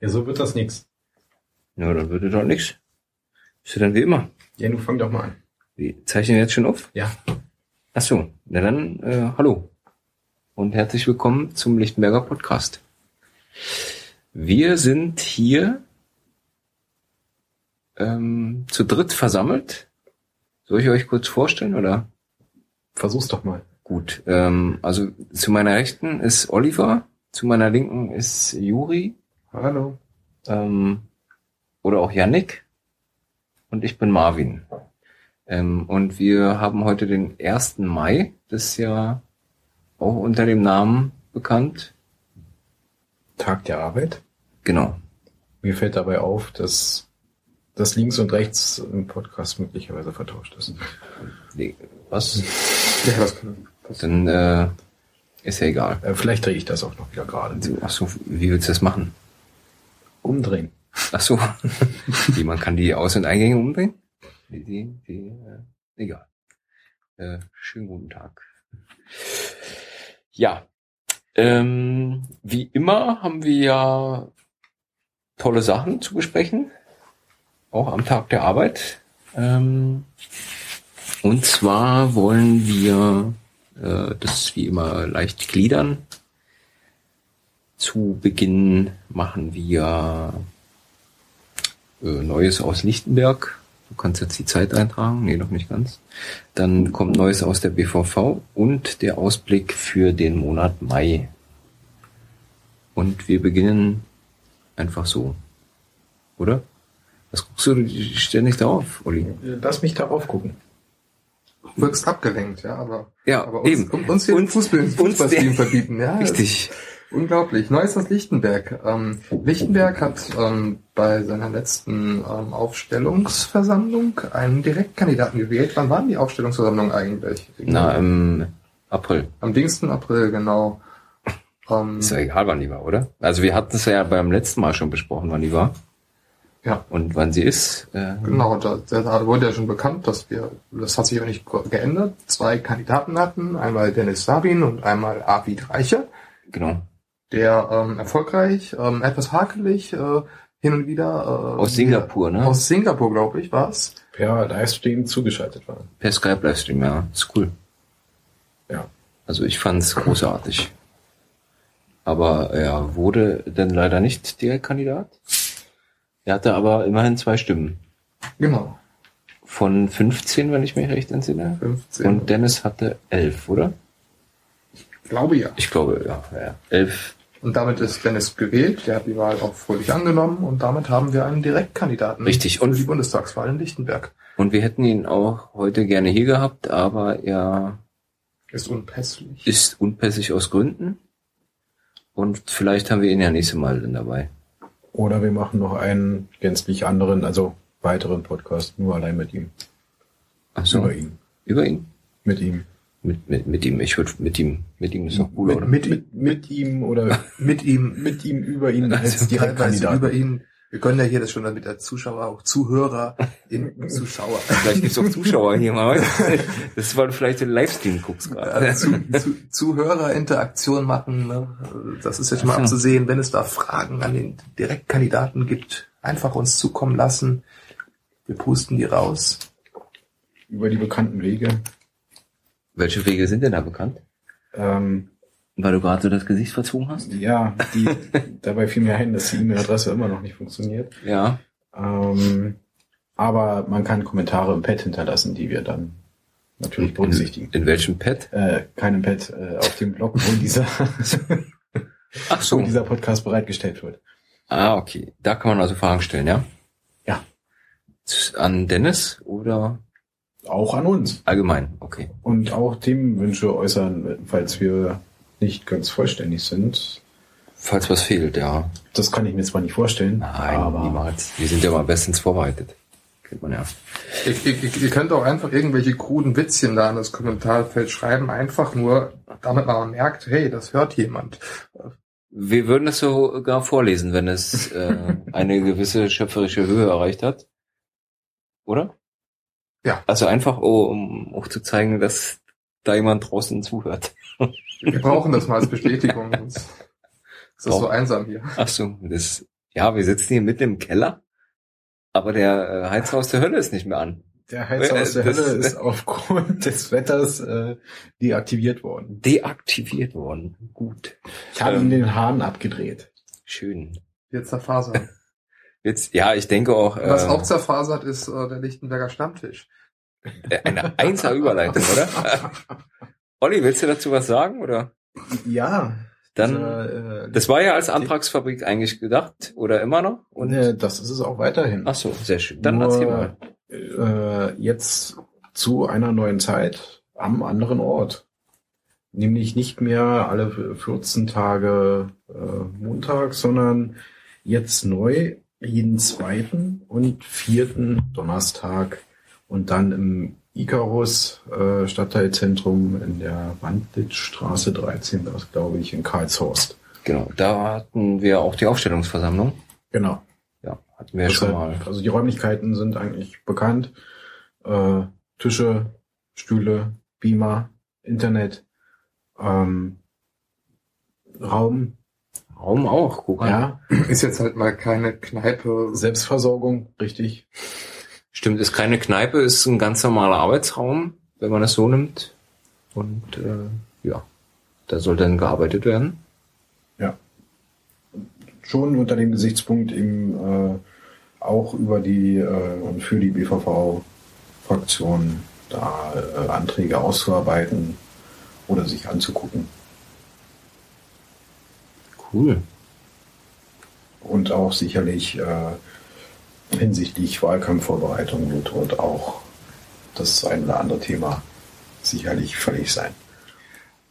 Ja, so wird das nix. Ja, dann würde doch nix. Ist ja dann wie immer. Ja, du fang doch mal an. Wir zeichnen jetzt schon auf? Ja. Ach so, na dann, äh, hallo. Und herzlich willkommen zum Lichtenberger Podcast. Wir sind hier ähm, zu dritt versammelt. Soll ich euch kurz vorstellen, oder? Versuch's doch mal. Gut, ähm, also zu meiner Rechten ist Oliver, zu meiner Linken ist Juri Hallo. ähm, oder auch Yannick und ich bin Marvin. Ähm, und wir haben heute den 1. Mai, das ist ja auch unter dem Namen bekannt. Tag der Arbeit. Genau. Mir fällt dabei auf, dass das links und rechts im Podcast möglicherweise vertauscht ist. Nee, Was? Ja, das kann. Dann äh, ist ja egal. Äh, vielleicht drehe ich das auch noch wieder gerade. Ach so, wie willst du das machen? Umdrehen. Ach so, wie man kann die Aus- und Eingänge umdrehen? Die, die, die, äh, egal. Äh, schönen guten Tag. Ja, ähm, wie immer haben wir ja tolle Sachen zu besprechen, auch am Tag der Arbeit. Ähm, und zwar wollen wir äh, das wie immer leicht gliedern. Zu Beginn machen wir äh, Neues aus Lichtenberg. Du kannst jetzt die Zeit eintragen. Nee, noch nicht ganz. Dann kommt Neues aus der BVV und der Ausblick für den Monat Mai. Und wir beginnen einfach so. Oder? Was guckst du ständig darauf, Olli? Lass mich darauf gucken. wirkst abgelenkt, ja, aber, Ja, aber uns, eben. uns hier Uns- den Fußball, der- verbieten, ja. das Richtig. Unglaublich. Neues aus Lichtenberg. Ähm, Lichtenberg hat ähm, bei seiner letzten ähm, Aufstellungsversammlung einen Direktkandidaten gewählt. Wann waren die Aufstellungsversammlungen eigentlich? Na, im April. Am Dingsten April, genau. Ähm, Ist ja egal, wann die war, oder? Also wir hatten es ja beim letzten Mal schon besprochen, wann die war. Ja. Und wann sie ist. Äh, Genau, da, da wurde ja schon bekannt, dass wir, das hat sich aber nicht geändert, zwei Kandidaten hatten, einmal Dennis Sabin und einmal Arvid Reicher, Genau. Der ähm, erfolgreich, ähm, etwas hakelig, äh, hin und wieder äh, Aus Singapur, ne? Aus Singapur, glaube ich, war's. Per Livestream zugeschaltet waren. Per Skype Livestream, ja. Ist cool. Ja. Also ich fand's großartig. Aber er wurde dann leider nicht Direktkandidat. Er hatte aber immerhin zwei Stimmen. Genau, Von 15, wenn ich mich recht entsinne. 15. Und Dennis hatte 11, oder? ich glaube ja. Ich glaube, ja. ja. 11. Und damit ist Dennis gewählt, der hat die Wahl auch fröhlich angenommen und damit haben wir einen Direktkandidaten Richtig. für Und- die Bundestagswahl in Lichtenberg. Und wir hätten ihn auch heute gerne hier gehabt, aber er Ist unpässlich. ist unpässig aus Gründen. Und vielleicht haben wir ihn ja nächstes Mal dann dabei. Oder wir machen noch einen gänzlich anderen, also weiteren Podcast, nur allein mit ihm. Ach so. Über ihn. Über ihn? Mit ihm. Mit, mit, mit ihm. Ich würde mit ihm. Mit ihm ist doch cooler, mit, oder? mit, mit, mit ihm oder Mit ihm, mit ihm über ihn als teilweise Direktkandidaten. über ihn. Wir können ja hier das schon mit der Zuschauer, auch Zuhörer, in Zuschauer. Vielleicht gibt's auch Zuschauer hier mal. Das du vielleicht den Livestream guckst gerade. zu, zu, Zuhörerinteraktion machen. Ne? Das ist jetzt mal abzusehen, wenn es da Fragen an den Direktkandidaten gibt, einfach uns zukommen lassen. Wir pusten die raus. Über die bekannten Wege. Welche Wege sind denn da bekannt? Ähm, Weil du gerade so das Gesicht verzogen hast? ja, die, dabei fiel mir ein, dass die E-Mail-Adresse immer noch nicht funktioniert. Ja. Ähm, aber man kann Kommentare im Pad hinterlassen, die wir dann natürlich berücksichtigen. In, in welchem Pad? Äh, keinem Pad äh, auf dem Blog, wo dieser, Ach wo so. dieser Podcast bereitgestellt wird. Ah, okay. Da kann man also Fragen stellen, ja? Ja. An Dennis oder Auch an uns. allgemein? Okay. Und auch Themenwünsche äußern, falls wir nicht ganz vollständig sind. Falls was fehlt, ja. Das kann ich mir zwar nicht vorstellen, Nein, aber niemals. Wir sind ja mal bestens vorbereitet. Kennt man ja. Ihr, ihr, ihr könnt auch einfach irgendwelche kruden Witzchen da in das Kommentarfeld schreiben, einfach nur, damit man merkt, hey, das hört jemand. Wir würden es sogar vorlesen, wenn es äh, eine gewisse schöpferische Höhe erreicht hat. Oder? Ja. Also einfach, oh, um auch zu zeigen, dass da jemand draußen zuhört. Wir brauchen das mal als Bestätigung. sonst ist das so einsam hier. Ach so, das Ja, wir sitzen hier mitten im Keller, aber der äh, Heizer aus der Hölle ist nicht mehr an. Der Heizer aus der Das- Hölle ist aufgrund des Wetters äh, deaktiviert worden. Deaktiviert worden. Gut. Ich habe Ähm. ihm den Hahn abgedreht. Schön. Jetzt zerfasert. Jetzt, ja, ich denke auch, Was äh, auch zerfasert ist äh, der Lichtenberger Stammtisch. eine einser Überleitung, oder? Olli, willst du dazu was sagen, oder? Ja. Dann, dieser, äh, das war ja als Antragsfabrik eigentlich gedacht, oder immer noch? Und, äh, das ist es auch weiterhin. ach so, sehr schön. Dann Nur, erzähl mal. Äh, jetzt zu einer neuen Zeit am anderen Ort. Nämlich nicht mehr alle 14 Tage äh, Montag, sondern jetzt neu jeden zweiten und vierten Donnerstag und dann im Icarus äh, Stadtteilzentrum in der Wandlitzstraße 13, das glaube ich in Karlshorst. Genau, da hatten wir auch die Aufstellungsversammlung. Genau. Ja, hatten wir schon mal. Also die Räumlichkeiten sind eigentlich bekannt. Äh, Tische, Stühle, Beamer, Internet, ähm, Raum, Raum auch, guck mal. ja, Ist jetzt halt mal keine Kneipe. Selbstversorgung, richtig. Stimmt, ist keine Kneipe, ist ein ganz normaler Arbeitsraum, wenn man das so nimmt. Und äh, ja, da soll dann gearbeitet werden. Schon unter dem Gesichtspunkt eben äh, auch über die äh, und für die BVV-Fraktion da äh, Anträge auszuarbeiten oder sich anzugucken. Cool. und auch sicherlich äh, hinsichtlich Wahlkampfvorbereitung wird dort auch das ein oder andere Thema sicherlich völlig sein.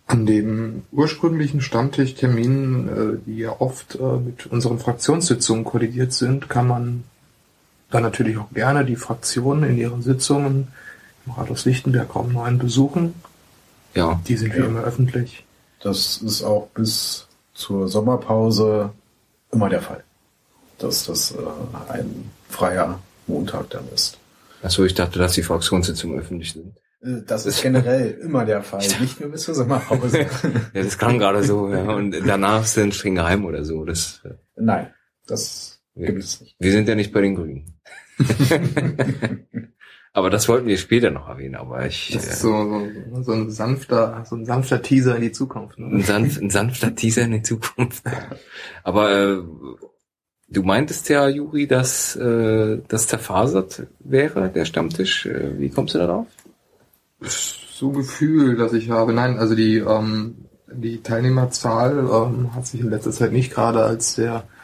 An dem ursprünglichen Stammtischtermin, äh, die ja oft äh, mit unseren Fraktionssitzungen kollidiert sind, kann man dann natürlich auch gerne die Fraktionen in ihren Sitzungen im Rathaus Lichtenberg Raum 9 besuchen. Ja, Die sind wie Ja. immer öffentlich. Das ist auch bis zur Sommerpause immer der Fall, dass das äh, ein freier Montag dann ist. achso, ich dachte, dass die Fraktionssitzungen öffentlich sind. Äh, Das ist generell immer der Fall, nicht nur bis zur Sommerpause. Ja, das klang gerade so, ja. Und danach dann streng geheim oder so. Das, äh, Nein, das wir, gibt es nicht. wir sind ja nicht bei den Grünen. aber das wollten wir später noch erwähnen, aber ich. Das äh, ist so, so, so ein sanfter, so ein sanfter Teaser in die Zukunft. Ein, Ne? sanft, ein sanfter Teaser in die Zukunft. Aber äh, du meintest ja, Juri, dass äh, das zerfasert wäre, der Stammtisch. Äh, wie kommst du darauf? So Gefühl, dass ich habe. Nein, also die, ähm, die Teilnehmerzahl ähm, hat sich in letzter Zeit nicht gerade als sehr äh,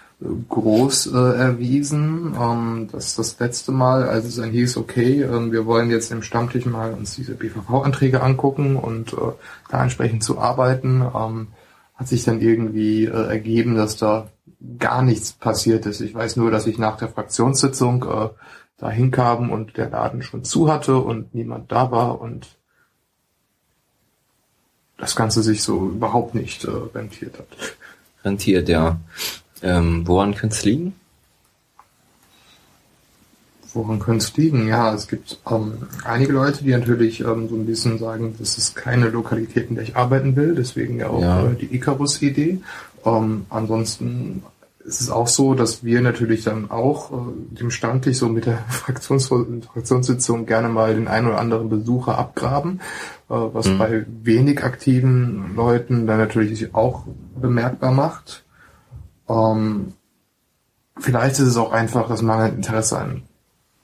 groß äh, erwiesen. Ähm, das das letzte Mal, als es dann hieß, okay, ähm, wir wollen jetzt im Stammtisch mal uns diese BVV-Anträge angucken und äh, da entsprechend zu arbeiten, ähm, hat sich dann irgendwie äh, ergeben, dass da gar nichts passiert ist. Ich weiß nur, dass ich nach der Fraktionssitzung äh, da hinkam und der Laden schon zu hatte und niemand da war und das Ganze sich so überhaupt nicht äh, rentiert hat. Rentiert, ja. Ähm, woran könnte es liegen? Woran könnte es liegen? Ja, es gibt ähm, einige Leute, die natürlich ähm, so ein bisschen sagen, das ist keine Lokalität, in der ich arbeiten will, deswegen ja auch Ja. äh, die Icarus-Idee. Ähm, ansonsten ist es auch so, dass wir natürlich dann auch äh, dem Stammtisch so mit der Fraktions Fraktionssitzung gerne mal den einen oder anderen Besucher abgraben, äh, was Mhm. bei wenig aktiven Leuten dann natürlich auch bemerkbar macht. Ähm, vielleicht ist es auch einfach das mangelnde Interesse an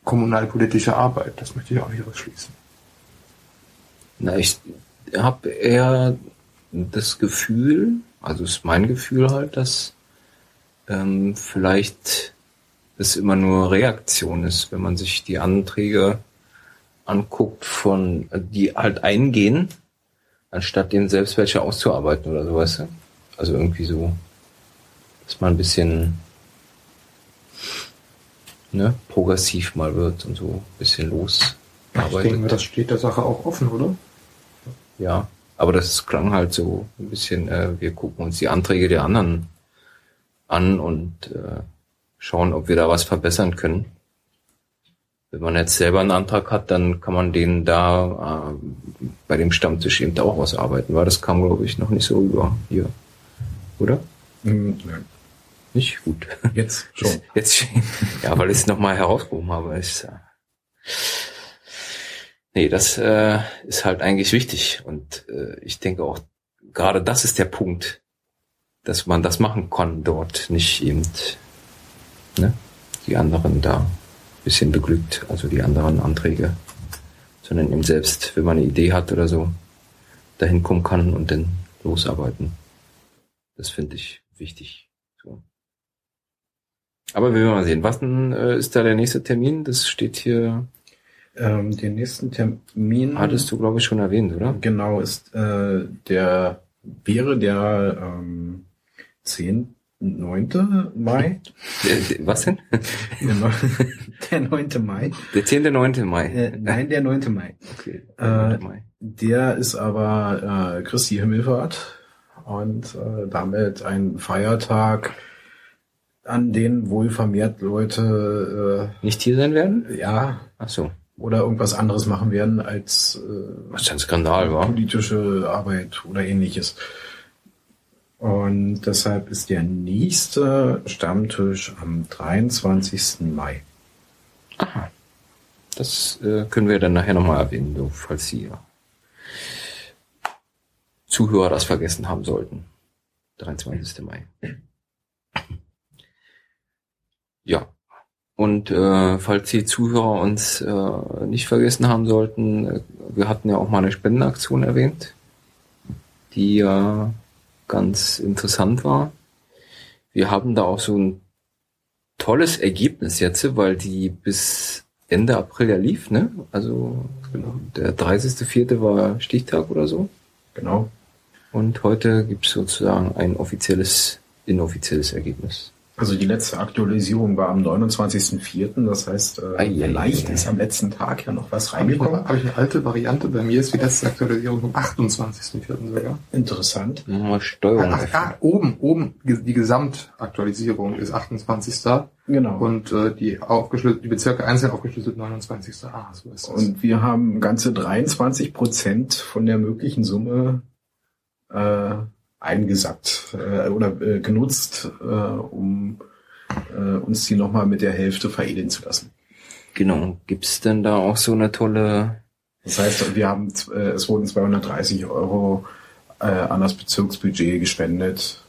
kommunalpolitischer Arbeit. Das möchte ich auch nicht ausschließen. Na, ich habe eher das Gefühl, also ist mein Gefühl halt, dass ähm, vielleicht es immer nur Reaktion ist, wenn man sich die Anträge anguckt, von die halt eingehen, anstatt denen selbst welche auszuarbeiten oder so, weißt du? Also irgendwie so, dass man ein bisschen ne, progressiv mal wird und so ein bisschen Ich losarbeitet. denke, das steht der Sache auch offen, oder? Ja, aber das klang halt so ein bisschen, äh, wir gucken uns die Anträge der anderen an und äh, schauen, ob wir da was verbessern können. Wenn man jetzt selber einen Antrag hat, dann kann man den da äh, bei dem Stammtisch eben auch ausarbeiten, weil das kam, glaube ich, noch nicht so über hier. Oder? Hm, nein. Nicht gut. Jetzt schon. Jetzt, ja, weil ich es nochmal herausgehoben habe. Ist, äh, nee, das äh, ist halt eigentlich wichtig. Und äh, ich denke auch, gerade das ist der Punkt, dass man das machen kann dort, nicht eben ne, die anderen da bisschen beglückt, also die anderen Anträge, sondern eben selbst, wenn man eine Idee hat oder so, dahin kommen kann und dann losarbeiten. Das finde ich wichtig. Aber wir werden mal sehen. Was denn, äh, ist da der nächste Termin? Das steht hier. Ähm, den nächsten Termin. Hattest du, glaube ich, schon erwähnt, oder? Genau, ist äh, der wäre der ähm, 10. 9. Mai. Der, der, was denn? Der, neu- der 9. Mai. Der 10. 9. Mai. Äh, nein, der 9. Mai. Okay. Äh, 9. Mai. Der ist aber äh, Christi Himmelfahrt und äh, damit ein Feiertag, an den wohl vermehrt Leute Nicht hier sein werden? äh, ja Ach so. oder irgendwas anderes machen werden als äh, Was ein Skandal, war? politische Arbeit oder ähnliches. Und deshalb ist der nächste Stammtisch am 23. Mai. Aha. Das äh, können wir dann nachher nochmal erwähnen, so, falls Sie Zuhörer das vergessen haben sollten. 23. Mai. Ja. Und äh, falls die Zuhörer uns äh, nicht vergessen haben sollten, äh, wir hatten ja auch mal eine Spendenaktion erwähnt, die ja ganz interessant war. Wir haben da auch so ein tolles Ergebnis jetzt, weil die bis Ende April ja lief, ne? Also der 30.04. war Stichtag oder so. Genau. Und heute gibt's sozusagen ein offizielles, inoffizielles Ergebnis. Also die letzte Aktualisierung war am 29.04. Das heißt, äh, Ei, ei, vielleicht ei, ei. ist am letzten Tag ja noch was Habe reingekommen. eine- hab ich eine alte Variante? Bei mir ist die letzte Aktualisierung vom 28.04. sogar. Interessant. Nochmal Steuerung. Ach, ah, oben, oben, die Gesamtaktualisierung ist 28. Genau. Und äh, die, aufgeschlüsselt, die Bezirke einzeln aufgeschlüsselt 29. Ah, so ist das. Und wir haben ganze 23 Prozent von der möglichen Summe äh, eingesackt äh, oder äh, genutzt, äh, um äh, uns die nochmal mit der Hälfte veredeln zu lassen. Genau. Gibt's denn da auch so eine tolle, Das heißt, wir haben, äh, es wurden 230 Euro äh, an das Bezirksbudget gespendet.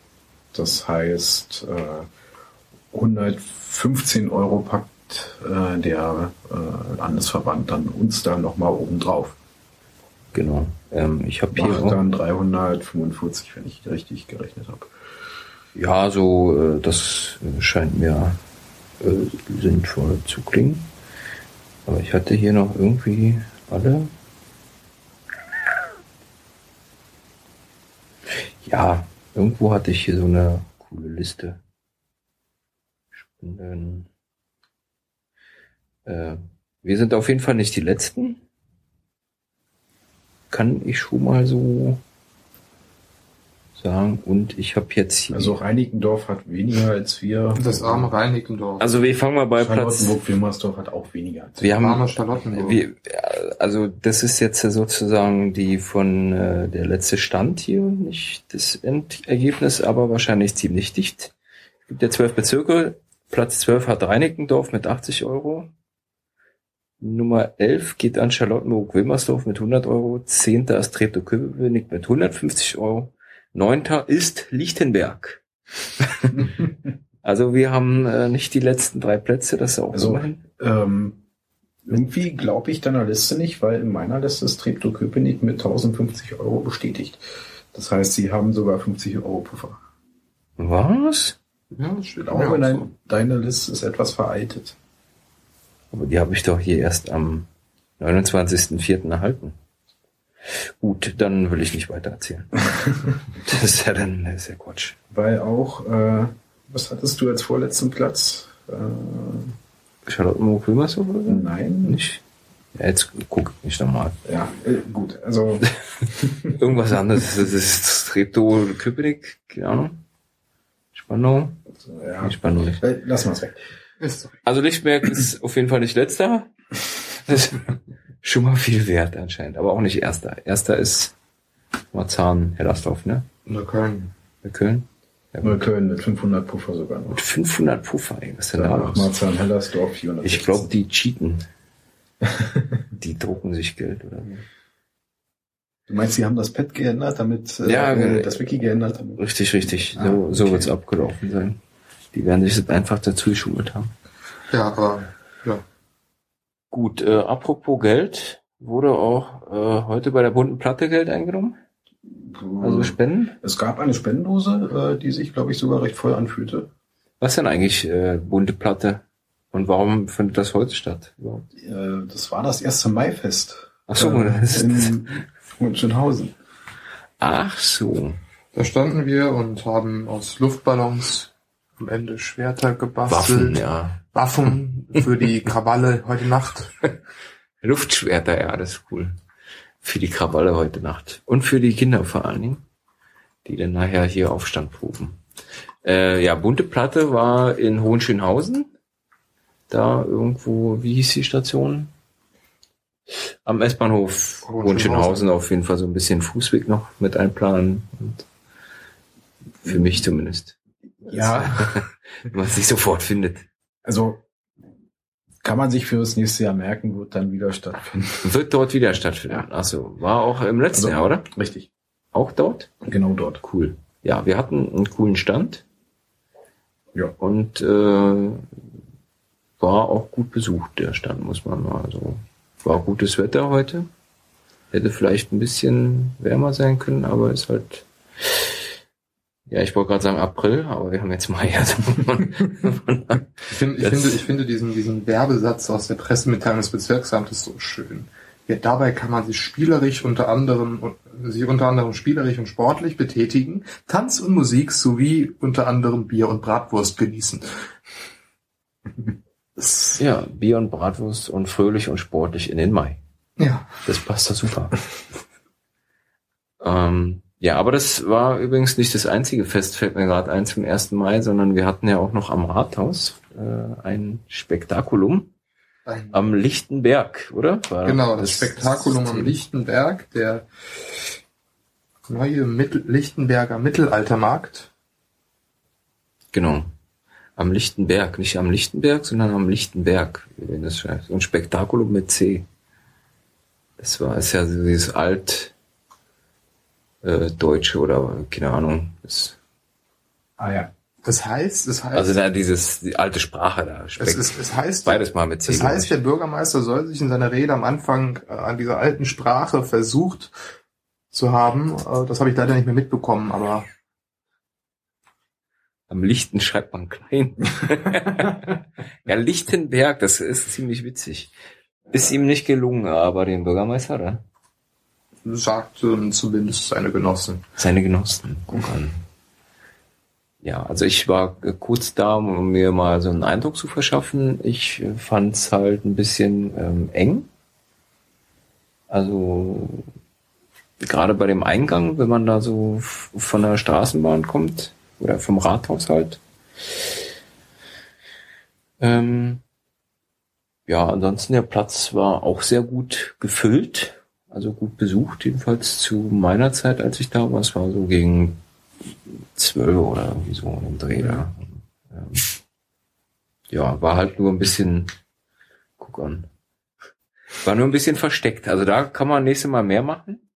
Das heißt, äh, 115 Euro packt äh, der äh, Landesverband dann uns da nochmal oben drauf. Genau. Ähm, ich habe hier auch, dann 345, wenn ich richtig gerechnet habe. ja, so, äh, das äh, scheint mir äh, sinnvoll zu klingen. Aber ich hatte hier noch irgendwie alle. Ja, irgendwo hatte ich hier so eine coole Liste. Spenden. Äh, wir sind auf jeden Fall nicht die Letzten. Kann ich schon mal so sagen. Und ich habe jetzt hier. Also Reinickendorf hat weniger als wir. das arme Reinickendorf. also wir fangen mal bei Platz. Charlottenburg-Wilmersdorf hat auch weniger als Wir haben arme Charlottenburg. wir, also das ist jetzt sozusagen die von äh, der letzte Stand hier, nicht das Endergebnis, aber wahrscheinlich ziemlich dicht. Es gibt ja zwölf Bezirke. Platz 12 hat Reinickendorf mit 80 Euro. Nummer 11 geht an Charlottenburg-Wilmersdorf mit 100 Euro. Zehnter ist Treptow-Köpenick mit 150 Euro. Neunter ist Lichtenberg. Also wir haben äh, nicht die letzten drei Plätze, das ist auch Also- immerhin. Ähm, irgendwie glaube ich deiner Liste nicht, weil in meiner Liste ist Treptow-Köpenick mit 1050 Euro bestätigt. Das heißt, sie haben sogar 50 Euro Puffer. Was? ja, das steht Ich auch glaube, so. dein, deine Liste ist etwas veraltet. Aber die habe ich doch hier erst am 29.04. erhalten. Gut, dann will ich nicht weiter erzählen. das ist ja dann, das ist ja Quatsch. Weil auch, äh, was hattest du als vorletzten Platz? Äh, Charlottenburg-Wilmersdorf oder so? nein. Nicht? Ja, jetzt guck ich nicht nochmal. Ja, äh, gut. Also Irgendwas anderes. Das ist Treptow, Köpenick, keine Ahnung. Spannung. ja, Spannung nicht. äh, wir es weg. So. Also Lichtberg ist auf jeden Fall nicht letzter. Das ist schon mal viel wert anscheinend, aber auch nicht erster. Erster ist Marzahn, Hellersdorf, ne? Bei Köln. Ja, Neukölln mit 500 Puffer sogar noch. Mit 500 Puffer, ey, was ist denn da los? Marzahn-Hellersdorf 400. Ich glaube, die cheaten. die drucken sich Geld oder so. Du meinst, sie haben das Pad geändert, damit Ja, äh, äh, das Wiki geändert damit? Richtig, richtig. Ah, so so okay. wird's abgelaufen sein. Die werden sich das einfach dazu geschummelt haben. Ja, aber ja. Gut, äh, apropos Geld, wurde auch äh, heute bei der bunten Platte Geld eingenommen? Also Spenden? es gab eine Spendendose, äh, die sich, glaube ich, sogar recht voll anfühlte. Was denn eigentlich äh, bunte Platte? Und warum findet das heute statt? überhaupt? Äh, das war das erste Maifest. Ach so, äh, das ist in Hohenschönhausen. Ach so. Da standen wir und haben aus Luftballons am Ende Schwerter gebastelt. Waffen, ja. Waffen für die Krawalle heute Nacht. Luftschwerter, ja, das ist cool. Für die Krawalle heute Nacht. Und für die Kinder vor allen Dingen, die dann nachher hier Aufstand proben. Äh, ja, bunte Platte war in Hohenschönhausen. Da irgendwo, wie hieß die Station? Am S-Bahnhof Hohenschönhausen. Hohenschönhausen auf jeden Fall so ein bisschen Fußweg noch mit einplanen. Und für mich zumindest. Ja, Wenn man es nicht sofort findet. also kann man sich für das nächste Jahr merken, wird dann wieder stattfinden. Wird dort wieder stattfinden. Ach so, war auch im letzten Also- Jahr, oder? Richtig. Auch dort? Genau dort. Cool. Ja, wir hatten einen coolen Stand. Ja. Und äh, war auch gut besucht, der Stand, muss man mal so. War gutes Wetter heute. Hätte vielleicht ein bisschen wärmer sein können, aber ist halt. Ja, ich wollte gerade sagen April, aber wir haben jetzt Mai. Also Ich, find, ich, finde, ich finde diesen, diesen Werbesatz aus der Pressemitteilung des Bezirksamtes so schön. Ja, dabei kann man sich spielerisch unter anderem, sich unter anderem spielerisch und sportlich betätigen, Tanz und Musik sowie unter anderem Bier und Bratwurst genießen. Ja, Bier und Bratwurst und fröhlich und sportlich in den Mai. ja. Das passt da super. ähm, ja, aber das war übrigens nicht das einzige Fest, fällt mir gerade ein zum 1. Mai, sondern wir hatten ja auch noch am Rathaus äh, ein Spektakulum Ein, am Lichtenberg, oder? War genau, das Spektakulum am System. Lichtenberg, der neue Mittel, Lichtenberger Mittelaltermarkt. Genau. Am Lichtenberg, nicht am Lichtenberg, sondern am Lichtenberg, wie wenn das schreibt. So ein Spektakulum mit C. Das war, ist ja dieses alt äh, Deutsche oder keine Ahnung. Das, Ah ja. Das heißt, es heißt, also da dieses, die alte Sprache da. es, Spek ist, es heißt, beides mal mit C. Das glaub heißt, der Bürgermeister soll sich in seiner Rede am Anfang äh, an dieser alten Sprache versucht zu haben. Äh, das habe ich leider nicht mehr mitbekommen, aber Am Lichten schreibt man klein. ja, Lichtenberg, das ist ziemlich witzig. Ist ihm nicht gelungen, aber dem Bürgermeister, oder? Sagten zumindest seine Genossen. Seine Genossen. Guck an. Ja, also ich war kurz da, um mir mal so einen Eindruck zu verschaffen. Ich fand es halt ein bisschen ähm, eng. Also gerade bei dem Eingang, wenn man da so von der Straßenbahn kommt oder vom Rathaus halt. Ähm, ja, ansonsten der Platz war auch sehr gut gefüllt, also gut besucht, jedenfalls zu meiner Zeit, als ich da war. Es war so gegen zwölf oder irgendwie so im Dreh da. Ähm, ja, war halt nur ein bisschen, guck an, war nur ein bisschen versteckt. Also da kann man nächstes Mal mehr machen,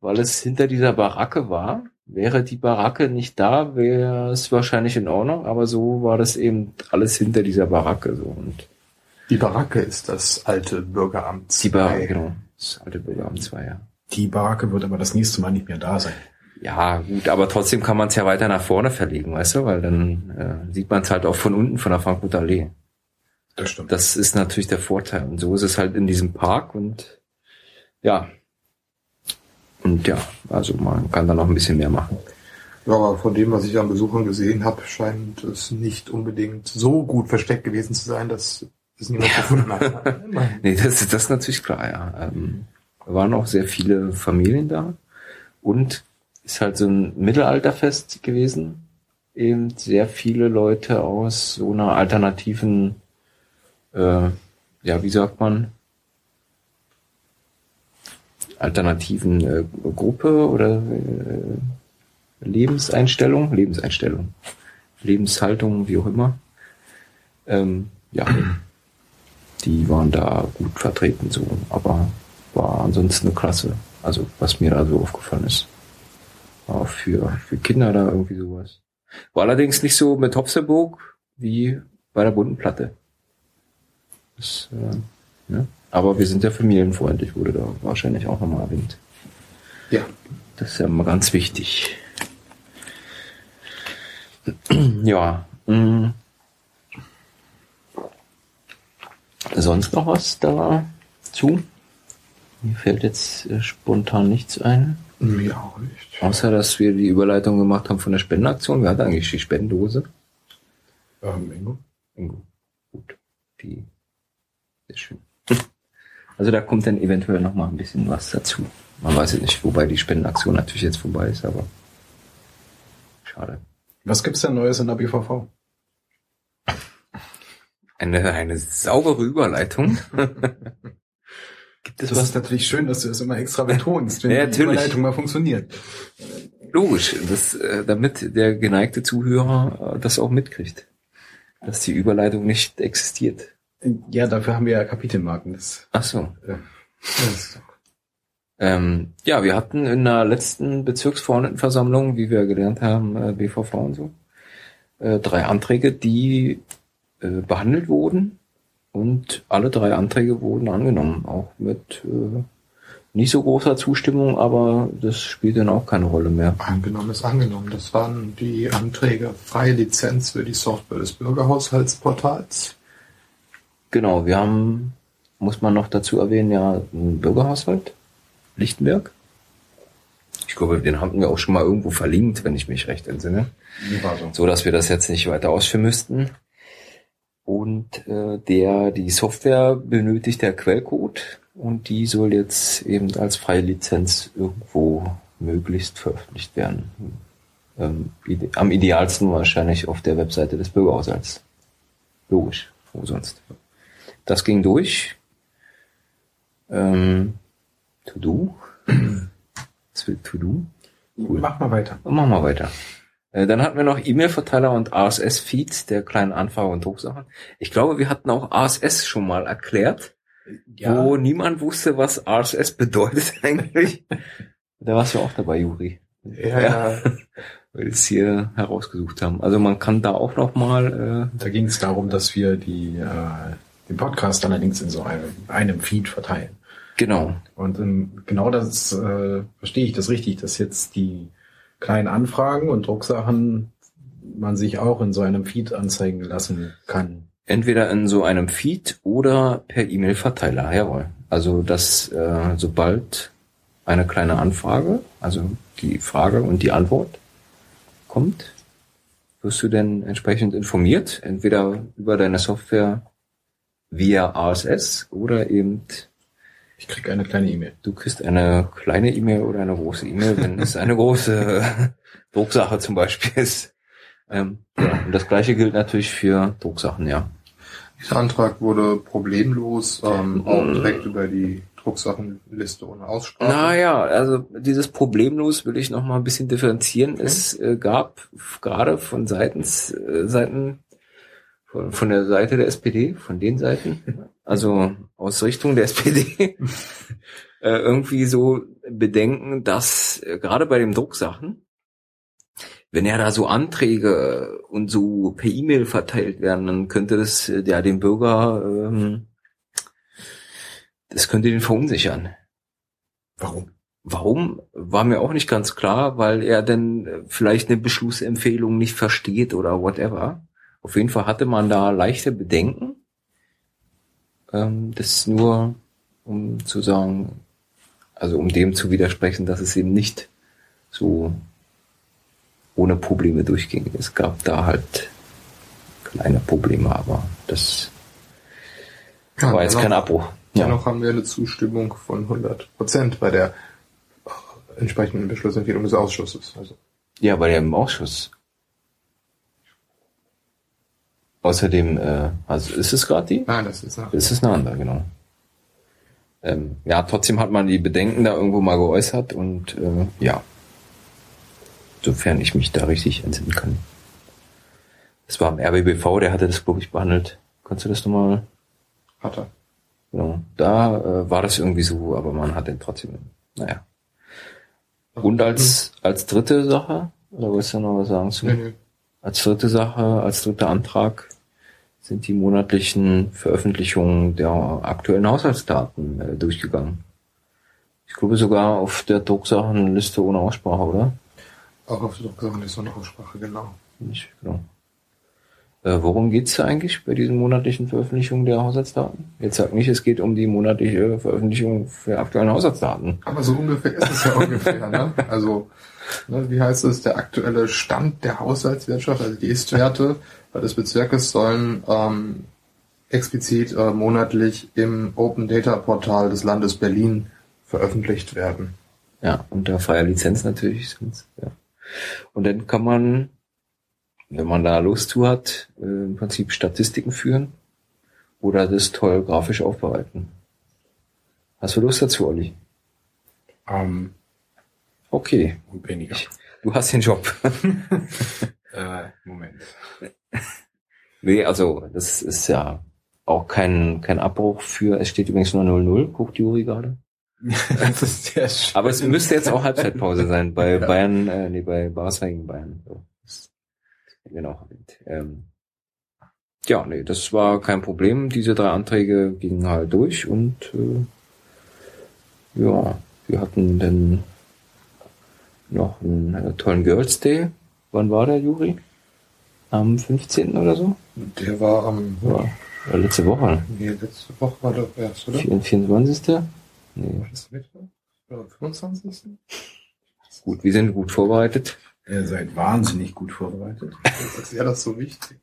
weil es hinter dieser Baracke war. Wäre die Baracke nicht da, wäre es wahrscheinlich in Ordnung, aber so war das eben alles hinter dieser Baracke so und Die Baracke ist das alte Bürgeramt. die Baracke, genau, das alte Bürgeramt 2, ja. Die Baracke wird aber das nächste Mal nicht mehr da sein. Ja, gut, aber trotzdem kann man es ja weiter nach vorne verlegen, weißt du, weil dann äh, sieht man es halt auch von unten von der Frankfurter Allee. Das stimmt. Das ist natürlich der Vorteil. Und so ist es halt in diesem Park und ja. Und ja, also man kann da noch ein bisschen mehr machen. Ja, aber von dem, was ich an Besuchern gesehen habe, scheint es nicht unbedingt so gut versteckt gewesen zu sein, dass es niemand gefunden hat. Nee, das, das ist natürlich klar, ja. Ähm, waren auch sehr viele Familien da und ist halt so ein Mittelalterfest gewesen. Eben sehr viele Leute aus so einer alternativen, äh, ja, wie sagt man, alternativen äh, Gruppe oder äh, Lebenseinstellung, Lebenseinstellung, Lebenshaltung, wie auch immer. Ähm, ja, die waren da gut vertreten so, aber war ansonsten eine Klasse. Also was mir da so aufgefallen ist. War für, für Kinder da irgendwie sowas. War allerdings nicht so mit Hopseburg wie bei der bunten Platte. Das, äh, ja. Aber wir sind ja familienfreundlich, wurde da wahrscheinlich auch nochmal erwähnt. Ja. Das ist ja immer ganz wichtig. ja. Mh. Sonst noch was dazu? Mir fällt jetzt äh, spontan nichts ein. Mir auch nicht. Außer, dass wir die Überleitung gemacht haben von der Spendenaktion. Wer hat eigentlich die Spendendose? Ähm, Ingo? Ingo. Gut. Die. Sehr schön. Also da kommt dann eventuell noch mal ein bisschen was dazu. Man weiß es nicht, wobei die Spendenaktion natürlich jetzt vorbei ist, aber schade. Was gibt's denn Neues in der BVV? Eine, eine saubere Überleitung. Gibt es Das was? ist natürlich schön, dass du das immer extra betonst, wenn Ja, die. Überleitung mal funktioniert. Logisch, das, äh, damit der geneigte Zuhörer äh, das auch mitkriegt. Dass die Überleitung nicht existiert. Ja, dafür haben wir ja Kapitelmarken. Das, Ach so. äh, Ähm, ja, wir hatten in der letzten Bezirksverordnetenversammlung, wie wir gelernt haben, äh, BVV und so, äh, drei Anträge, die äh, behandelt wurden und alle drei Anträge wurden angenommen, auch mit äh, nicht so großer Zustimmung, aber das spielt dann auch keine Rolle mehr. Angenommen ist angenommen. Das waren die Anträge freie Lizenz für die Software des Bürgerhaushaltsportals. Genau, wir haben, muss man noch dazu erwähnen, ja, einen Bürgerhaushalt, Lichtenberg. Ich glaube, den hatten wir auch schon mal irgendwo verlinkt, wenn ich mich recht entsinne. War so? so dass wir das jetzt nicht weiter ausführen müssten. Und äh, der die Software benötigt der Quellcode und die soll jetzt eben als freie Lizenz irgendwo möglichst veröffentlicht werden. Ähm, ide am idealsten wahrscheinlich auf der Webseite des Bürgerhaushalts. Logisch, wo sonst. Das ging durch. Ähm, to do. Was will to do? Cool. Mach mal weiter. Machen wir weiter. Äh, Dann hatten wir noch E-Mail-Verteiler und RSS-Feeds der kleinen Anfrage und Drucksachen. Ich glaube, wir hatten auch RSS schon mal erklärt, wo niemand wusste, was RSS bedeutet eigentlich. Da warst du auch dabei, Juri. Ja, Weil wir es hier herausgesucht haben. Also man kann da auch noch mal, äh, Da ging es darum, dass wir die, äh, den Podcast allerdings in so einem, einem Feed verteilen. genau, Und ähm, genau das äh, verstehe ich das richtig, dass jetzt die kleinen Anfragen und Drucksachen man sich auch in so einem Feed anzeigen lassen kann. entweder in so einem Feed oder per E-Mail-Verteiler, jawohl. Also dass äh, sobald eine kleine Anfrage, also die Frage und die Antwort kommt, wirst du denn entsprechend informiert, entweder über deine Software via RSS oder eben Ich krieg eine kleine E-Mail. du kriegst eine kleine E-Mail oder eine große E-Mail, wenn es eine große Drucksache zum Beispiel ist. Ähm, ja, und das gleiche gilt natürlich für Drucksachen, ja. Dieser Antrag wurde problemlos ähm, auch direkt über die Drucksachenliste ohne Aussprache. Naja, also dieses problemlos will ich noch mal ein bisschen differenzieren. Es äh, gab gerade von seitens äh, Seiten von, von der Seite der SPD, von den Seiten, also aus Richtung der SPD, äh, irgendwie so Bedenken, dass äh, gerade bei den Drucksachen, wenn ja da so Anträge und so per E-Mail verteilt werden, dann könnte das äh, ja den Bürger, ähm, das könnte den verunsichern. Warum? Warum, war mir auch nicht ganz klar, weil er denn äh, vielleicht eine Beschlussempfehlung nicht versteht oder whatever. Auf jeden Fall hatte man da leichte Bedenken. Ähm, das nur, um zu sagen, also um dem zu widersprechen, dass es eben nicht so ohne Probleme durchging. Es gab da halt kleine Probleme, aber das Ja, war jetzt kein Abbruch. Dennoch haben wir eine Zustimmung von 100 Prozent bei der entsprechenden Beschlussempfehlung des Ausschusses. Also Ja, bei dem Ausschuss. Außerdem, äh, also ist es gerade die? nein, das ist nach. Es ist eine andere, genau. Ähm, ja, trotzdem hat man die Bedenken da irgendwo mal geäußert und äh, ja. sofern ich mich da richtig entsinnen kann. Das war am RBBV, der hatte das, glaube ich, behandelt. Kannst du das nochmal? Hat er. Genau. Da äh, war das irgendwie so, aber man hat den trotzdem, naja. Und als, als dritte Sache, oder willst du noch was sagen zu? Nee, nee. Als dritte Sache, als dritter Antrag sind die monatlichen Veröffentlichungen der aktuellen Haushaltsdaten äh, durchgegangen. Ich glaube sogar auf der Drucksachenliste ohne Aussprache, oder? Auch auf der Doktorenliste und Aussprache, genau. Nicht, genau. Äh, worum geht's da eigentlich bei diesen monatlichen Veröffentlichungen der Haushaltsdaten? Jetzt sag nicht, es geht um die monatliche Veröffentlichung für aktuellen Haushaltsdaten. Aber so ungefähr ist es ja ungefähr, ne? Also, ne, wie heißt es, der aktuelle Stand der Haushaltswirtschaft, also die Ist-Werte des Bezirkes sollen ähm, explizit äh, monatlich im Open Data Portal des Landes Berlin veröffentlicht werden. Ja, unter freier Lizenz natürlich. Ja. Und dann kann man, wenn man da Lust zu hat, äh, im Prinzip Statistiken führen oder das toll grafisch aufbereiten. Hast du Lust dazu, Olli? Ähm, Okay, weniger. du hast den Job. Äh, Moment. nee, also das ist ja auch kein, kein Abbruch für, es steht übrigens nur 0-0, guckt Juri gerade. das ist sehr schön. Aber es müsste jetzt auch Halbzeitpause sein bei Ja. Bayern, äh, nee, bei Barca gegen Bayern. So, noch erwähnt. Ähm, ja, nee, das war kein Problem. Diese drei Anträge gingen halt durch und äh, ja, wir hatten dann noch einen äh, tollen Girls Day. Wann war der, Juri? Am 15. oder so? Der war am, Ja, war letzte Woche. nee, letzte Woche war der erst, oder? 24. Nee. War das Mittwoch? Oder 25. Gut, wir sind gut vorbereitet. Ihr seid wahnsinnig gut vorbereitet. Das wäre das so wichtig.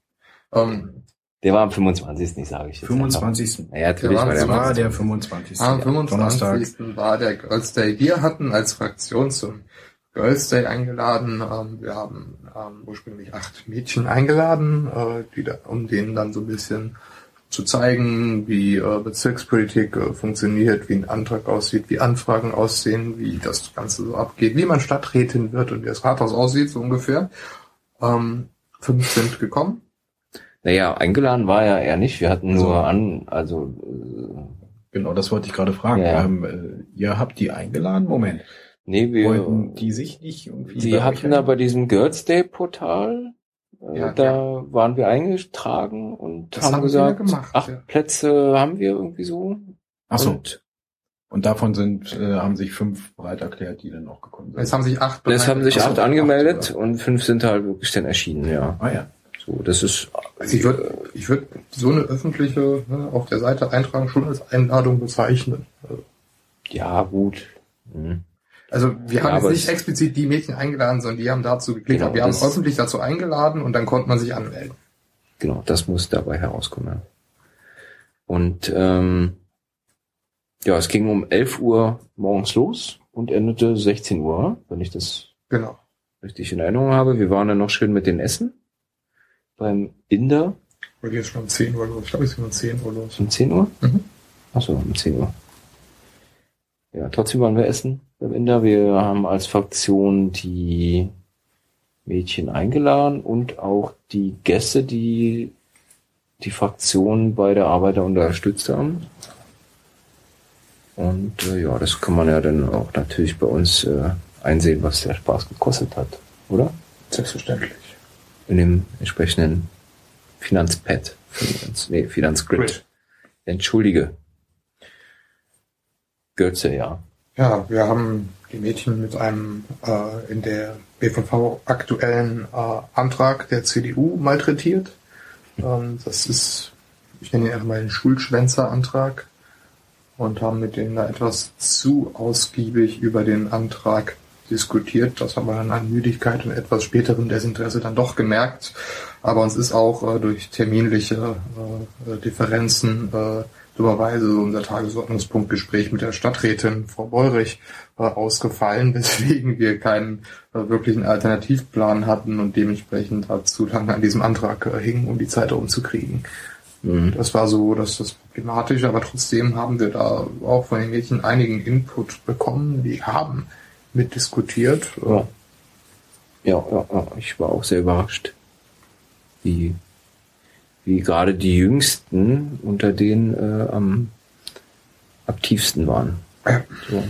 Ähm, Der war am 25. sage ich jetzt. 25. einfach. Ja, natürlich Der war der war der 25. Am ja, 25. Donnerstag. war der Girls Day. Wir hatten als Fraktion zum Girls Day eingeladen. Ähm, wir haben ähm, ursprünglich acht Mädchen eingeladen, äh, um denen dann so ein bisschen zu zeigen, wie äh, Bezirkspolitik äh, funktioniert, wie ein Antrag aussieht, wie Anfragen aussehen, wie das Ganze so abgeht, wie man Stadträtin wird und wie das Rathaus aussieht, so ungefähr. Ähm, fünf sind gekommen. Naja, eingeladen war er eher nicht. Wir hatten Also- nur an, also äh, Genau, das wollte ich gerade fragen. Ja. Ähm, äh, ihr habt die eingeladen? Moment. nee, wir Wollten die sich nicht irgendwie... die hatten da bei diesem Girls Day Portal, Ja, da waren wir eingetragen und Das haben, haben gesagt, gemacht, acht ja. Plätze haben wir irgendwie so. Ach so. Und Und davon sind, äh, haben sich fünf bereit erklärt, die dann auch gekommen sind. Es haben sich acht es haben sich Ach so, acht acht, angemeldet oder? und fünf sind halt wirklich dann erschienen, ja. ah ja. So, das ist Also ich würde ich würd so eine öffentliche ne, auf der Seite Eintragung schon als Einladung bezeichnen. ja gut. Hm. Also wir Ja, haben aber jetzt nicht explizit die Mädchen eingeladen, sondern die haben dazu geklickt. Genau, wir haben öffentlich dazu eingeladen und dann konnte man sich anmelden. Genau, das muss dabei herauskommen. ja. Und ähm, ja, es ging um 11 Uhr morgens los und endete 16 Uhr, wenn ich das Genau. richtig in Erinnerung habe. Wir waren dann noch schön mit den Essen beim Inder Oder geht es schon um 10 Uhr los? Ich glaube, es ging um 10 Uhr los. um 10 Uhr. Mhm. Achso, um 10 Uhr. Ja, trotzdem waren wir essen beim Inder. Wir haben als Fraktion die Mädchen eingeladen und auch die Gäste, die die Fraktion bei der Arbeit da unterstützt haben. Und äh, ja, das kann man ja dann auch natürlich bei uns äh, einsehen, was der Spaß gekostet hat, oder? Selbstverständlich. In dem entsprechenden Finanzpad. Finanz, nee, Finanzgrid. Grid. Entschuldige. Götze, ja. Ja, wir haben die Mädchen mit einem äh, in der BVV aktuellen äh, Antrag der CDU malträtiert. Ähm, das ist, ich nenne ihn einfach mal den Schulschwänzer-Antrag und haben mit denen da etwas zu ausgiebig über den Antrag diskutiert. Das haben wir dann an Müdigkeit und etwas späterem Desinteresse dann doch gemerkt. Aber uns ist auch äh, durch terminliche äh, Differenzen äh, dummerweise unser Tagesordnungspunkt Gespräch mit der Stadträtin Frau Beurich äh, ausgefallen, weswegen wir keinen äh, wirklichen Alternativplan hatten und dementsprechend zu lange an diesem Antrag äh, hingen, um die Zeit umzukriegen. Mhm. Das war so, dass das problematisch, aber trotzdem haben wir da auch von den Mädchen einigen Input bekommen, die haben mitdiskutiert. Ja. Ja, ja, ja, ich war auch sehr überrascht, wie, wie gerade die Jüngsten unter denen äh, am aktivsten waren. So.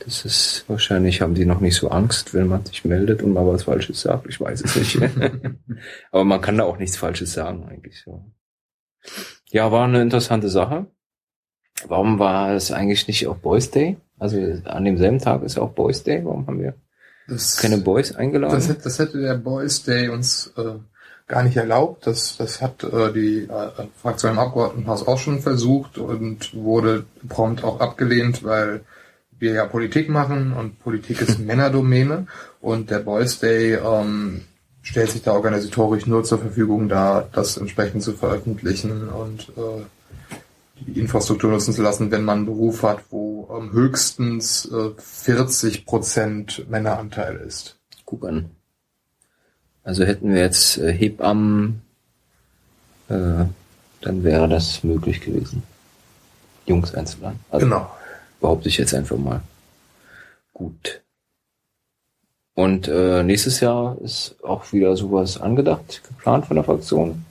Das ist wahrscheinlich, haben die noch nicht so Angst, wenn man sich meldet und mal was Falsches sagt. Ich weiß es nicht. Aber man kann da auch nichts Falsches sagen, eigentlich. So. Ja, war eine interessante Sache. Warum war es eigentlich nicht auch Boys Day? Also an demselben Tag ist auch Boys Day. Warum haben wir Das, keine Boys eingeladen? das, hätte, das hätte der Boys Day uns äh, gar nicht erlaubt. Das, das hat äh, die äh, Fraktion im Abgeordnetenhaus auch schon versucht und wurde prompt auch abgelehnt, weil wir ja Politik machen und Politik ist Männerdomäne und der Boys Day ähm, stellt sich da organisatorisch nur zur Verfügung da, das entsprechend zu veröffentlichen und äh, die Infrastruktur nutzen zu lassen, wenn man einen Beruf hat, wo ähm, höchstens äh, 40 Prozent Männeranteil ist. Guck an. Also hätten wir jetzt äh, Hebammen, äh, dann wäre das möglich gewesen. Jungs einzuladen. Also Genau. behaupte ich jetzt einfach mal. Gut. Und äh, nächstes Jahr ist auch wieder sowas angedacht, geplant von der Fraktion.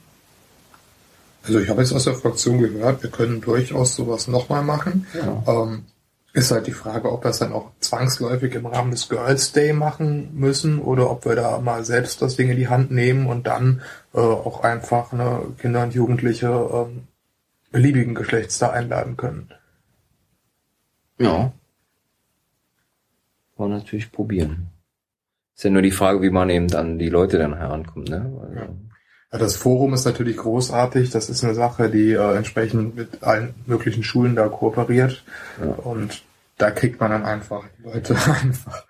Also ich habe jetzt aus der Fraktion gehört, wir können durchaus sowas nochmal machen. Ja. Ähm, ist halt die Frage, ob wir es dann auch zwangsläufig im Rahmen des Girls Day machen müssen oder ob wir da mal selbst das Ding in die Hand nehmen und dann äh, auch einfach ne, Kinder und Jugendliche ähm, beliebigen Geschlechts da einladen können. Ja. Wollen wir natürlich probieren. Ist ja nur die Frage, wie man eben an die Leute dann herankommt, ne? Also, Ja. Das Forum ist natürlich großartig. Das ist eine Sache, die äh, entsprechend mit allen möglichen Schulen da kooperiert. Ja. Und da kriegt man dann einfach die Leute einfach.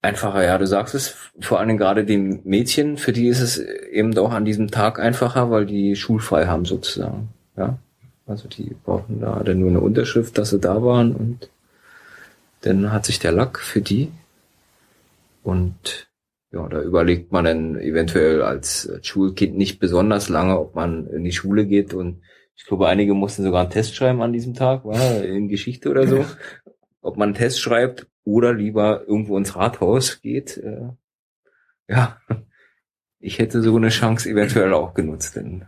Einfacher, ja, du sagst es. Vor allem gerade die Mädchen, für die ist es eben auch an diesem Tag einfacher, weil die schulfrei haben sozusagen. Ja. Also die brauchen da dann nur eine Unterschrift, dass sie da waren und dann hat sich der Lack für die. Und ja, da überlegt man dann eventuell als Schulkind nicht besonders lange, ob man in die Schule geht und ich glaube, einige mussten sogar einen Test schreiben an diesem Tag, war in Geschichte oder so. Ob man einen Test schreibt oder lieber irgendwo ins Rathaus geht. Äh, ja, ich hätte so eine Chance eventuell auch genutzt, denn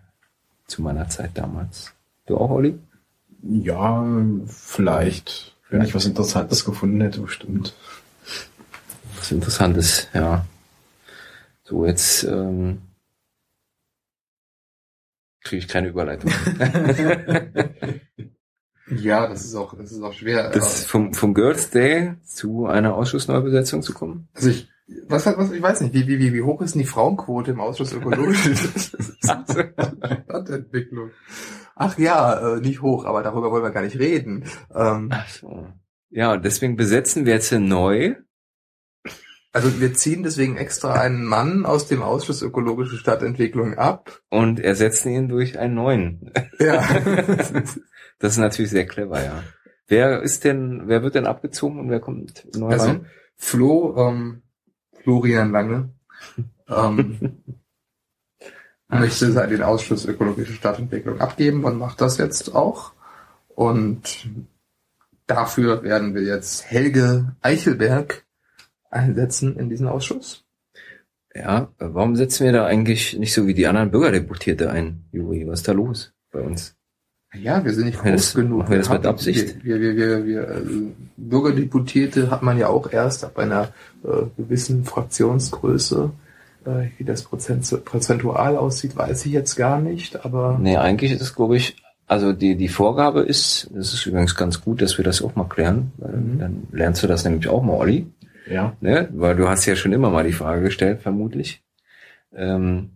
zu meiner Zeit damals. Du auch, Olli? Ja, vielleicht. Wenn ich was Interessantes gefunden hätte, bestimmt. Was Interessantes, ja. So, jetzt ähm, kriege ich keine Überleitung. Ja, das ist auch, das ist auch schwer. das vom, vom Girls Day zu einer Ausschussneubesetzung zu kommen? Also ich, was, was, ich weiß nicht, wie, wie, wie, wie hoch ist denn die Frauenquote im Ausschuss Ökologische Stadtentwicklung? Ach ja, äh, nicht hoch, aber darüber wollen wir gar nicht reden. Ähm, Ach so. Ja, deswegen besetzen wir jetzt hier neu. Also wir ziehen deswegen extra einen Mann aus dem Ausschuss Ökologische Stadtentwicklung ab. und ersetzen ihn durch einen neuen. Ja. Das ist natürlich sehr clever, ja. Wer ist denn, wer wird denn abgezogen und wer kommt neu Also rein? Flo, ähm, Florian Lange, ähm, möchte halt den Ausschuss Ökologische Stadtentwicklung abgeben und macht das jetzt auch. Und dafür werden wir jetzt Helge Eichelberg einsetzen in diesen Ausschuss. Ja, warum setzen wir da eigentlich nicht so wie die anderen Bürgerdeputierte ein, Juri? Was ist da los bei uns? Ja, wir sind nicht groß das- genug. machen wir das mit Absicht? Wir, wir, wir, wir, äh, Bürgerdeputierte hat man ja auch erst ab einer äh, gewissen Fraktionsgröße. Äh, wie das Prozent, prozentual aussieht, weiß ich jetzt gar nicht, aber Nee, eigentlich ist es, glaube ich, also die, die Vorgabe ist, das ist übrigens ganz gut, dass wir das auch mal klären, weil Mhm. dann lernst du das nämlich auch mal, Olli. Ja. ne? weil du hast ja schon immer mal die Frage gestellt, vermutlich. Ähm,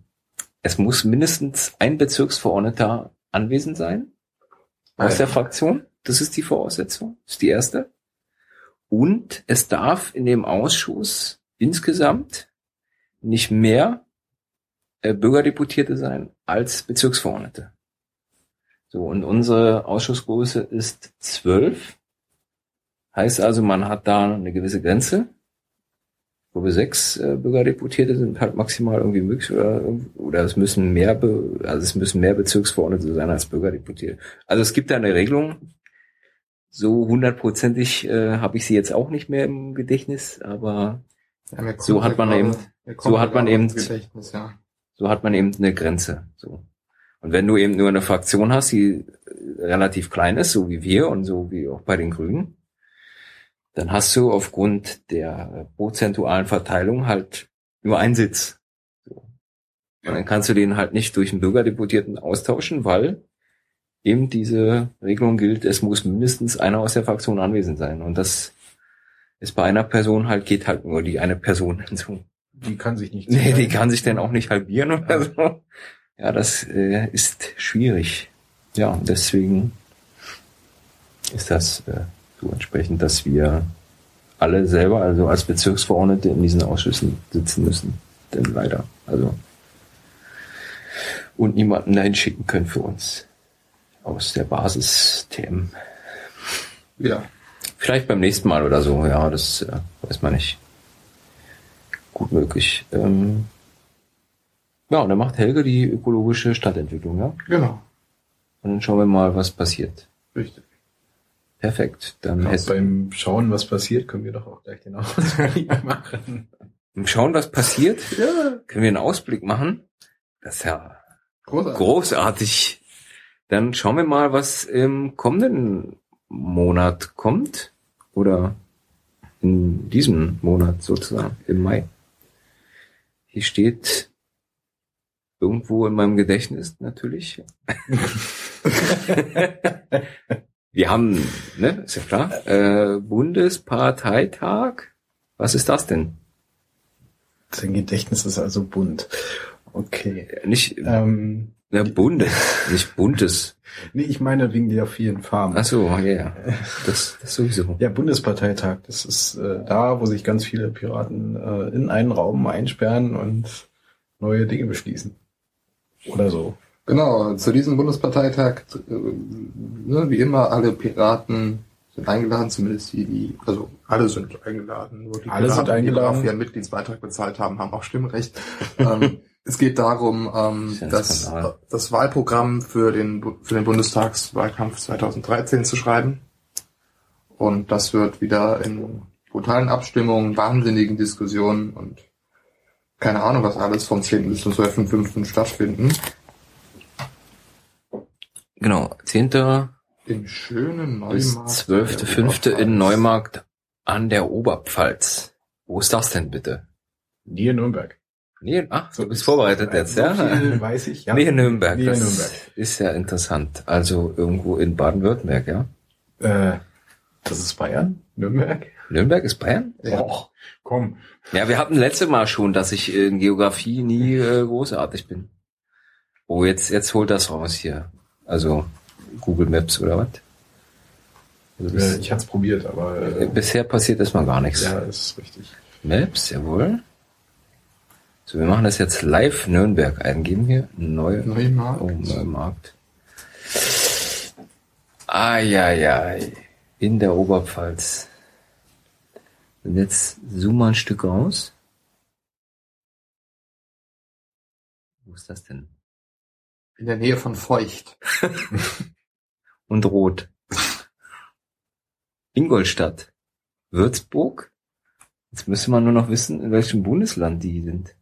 es muss mindestens ein Bezirksverordneter anwesend sein aus der. Fraktion. Das ist die Voraussetzung, das ist die erste. Und es darf in dem Ausschuss insgesamt nicht mehr äh, Bürgerdeputierte sein als Bezirksverordnete. So, und unsere Ausschussgröße ist zwölf. Heißt also, man hat da eine gewisse Grenze. Wo wir sechs äh, Bürgerdeputierte sind halt maximal irgendwie möglich oder, oder es müssen mehr, Be also es müssen mehr Bezirksverordnete sein als Bürgerdeputierte. Also es gibt da eine Regelung. So hundertprozentig äh, habe ich sie jetzt auch nicht mehr im Gedächtnis, aber Ja, So hat man eben- so hat man eben- ja. So hat man eben eine Grenze. So. Und wenn du eben nur eine Fraktion hast, die relativ klein ist, so wie wir und so wie auch bei den Grünen, dann hast du aufgrund der prozentualen Verteilung halt nur einen Sitz. So. Und dann kannst du den halt nicht durch einen Bürgerdeputierten austauschen, weil eben diese Regelung gilt, es muss mindestens einer aus der Fraktion anwesend sein. Und das ist bei einer Person halt, geht halt nur die eine Person hinzu. Die kann sich nicht. Nee, die kann sich dann auch nicht halbieren oder so. Ja, das äh, ist schwierig. Ja, deswegen ist das äh, so entsprechend, dass wir alle selber, also als Bezirksverordnete in diesen Ausschüssen sitzen müssen. Denn leider. Also. Und niemanden dahin schicken können für uns. Aus der Basis TM. Ja. Vielleicht beim nächsten Mal oder so, ja, das äh, weiß man nicht. Gut möglich. Ähm, ja, und dann macht Helge die ökologische Stadtentwicklung, ja? Genau. Und dann schauen wir mal, was passiert. Richtig. Perfekt. Dann hätten- beim Schauen, was passiert, können wir doch auch gleich den Ausblick machen. Im Schauen, was passiert, Ja. können wir einen Ausblick machen. Das ist ja Großartig. großartig. Dann schauen wir mal, was im kommenden Monat kommt. Oder in diesem Monat sozusagen, im Mai. Hier steht irgendwo in meinem Gedächtnis natürlich. Wir haben, ne, ist ja klar, äh, Bundesparteitag. Was ist das denn? Sein Gedächtnis ist also bunt. Okay. Nicht Ähm, ne, Bundes, nicht Buntes. nee, ich meine wegen der vielen Farben. Ach so, ja, ja. Das, das sowieso. Ja, Bundesparteitag, das ist äh, da, wo sich ganz viele Piraten äh, in einen Raum einsperren und neue Dinge beschließen. Oder so. Genau, zu diesem Bundesparteitag, äh, ne, wie immer, alle Piraten sind eingeladen, zumindest die, die, also alle sind eingeladen. Nur die Alle sind Piraten, eingeladen. Die dafür einen Mitgliedsbeitrag bezahlt haben, haben auch Stimmrecht. ähm, es geht darum, ähm, Ist ja ein das, das Wahlprogramm für den, für den Bundestagswahlkampf 2013 zu schreiben. Und das wird wieder in brutalen Abstimmungen, wahnsinnigen Diskussionen und keine Ahnung, was alles vom 10. bis zum 12.5. stattfinden. Genau, 10. Im schönen bis Neumarkt. 12.5. der in. Neumarkt an der Oberpfalz. Wo ist das denn bitte? Nähe Nürnberg. Nee, ach, du bist vorbereitet jetzt, so ja? Weiß ich, ja. Nähe Nürnberg. Nähe das Nürnberg. ist ja interessant. Also irgendwo in Baden-Württemberg, ja? Äh, das ist Bayern? Nürnberg? Nürnberg ist Bayern? Ja. Och, komm. Ja, wir hatten letzte Mal schon, dass ich in Geografie nie äh, großartig bin. Oh, jetzt, jetzt holt das raus hier. Also Google Maps oder was? Also Äh, das, ich hatte es probiert, aber äh, bisher passiert erstmal gar nichts. ja, ist richtig. Maps, jawohl. So, wir machen das jetzt live Nürnberg eingeben hier. Neu, Neumarkt. oh, Neumarkt. Eieiei. In der Oberpfalz. Und jetzt zoom mal ein Stück raus. Wo ist das denn? In der Nähe von Feucht. Und rot. Ingolstadt. Würzburg. Jetzt müsste man nur noch wissen, in welchem Bundesland die sind.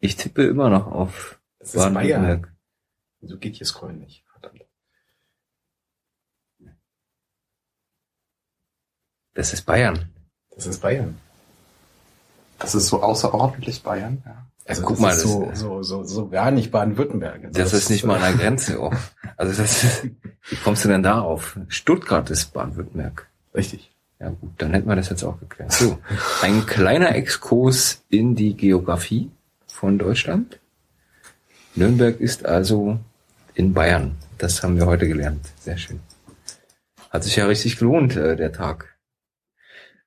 Ich tippe immer noch auf Das. Baden-Württemberg. Wieso geht hier Scrollen nicht? Verdammt. Das ist Bayern. Das ist Bayern. Das ist so außerordentlich Bayern. Ja. Also guck das mal, ist das- so, so, so, so gar nicht Baden-Württemberg. Also Das ist nicht mal an der Grenze auch. Also das ist, wie kommst du denn darauf? Stuttgart ist Baden-Württemberg. Richtig. Ja gut, dann hätten wir das jetzt auch geklärt. So, ein kleiner Exkurs in die Geografie von Deutschland. Nürnberg ist also in Bayern. Das haben wir heute gelernt. Sehr schön. Hat sich ja richtig gelohnt, äh, der Tag.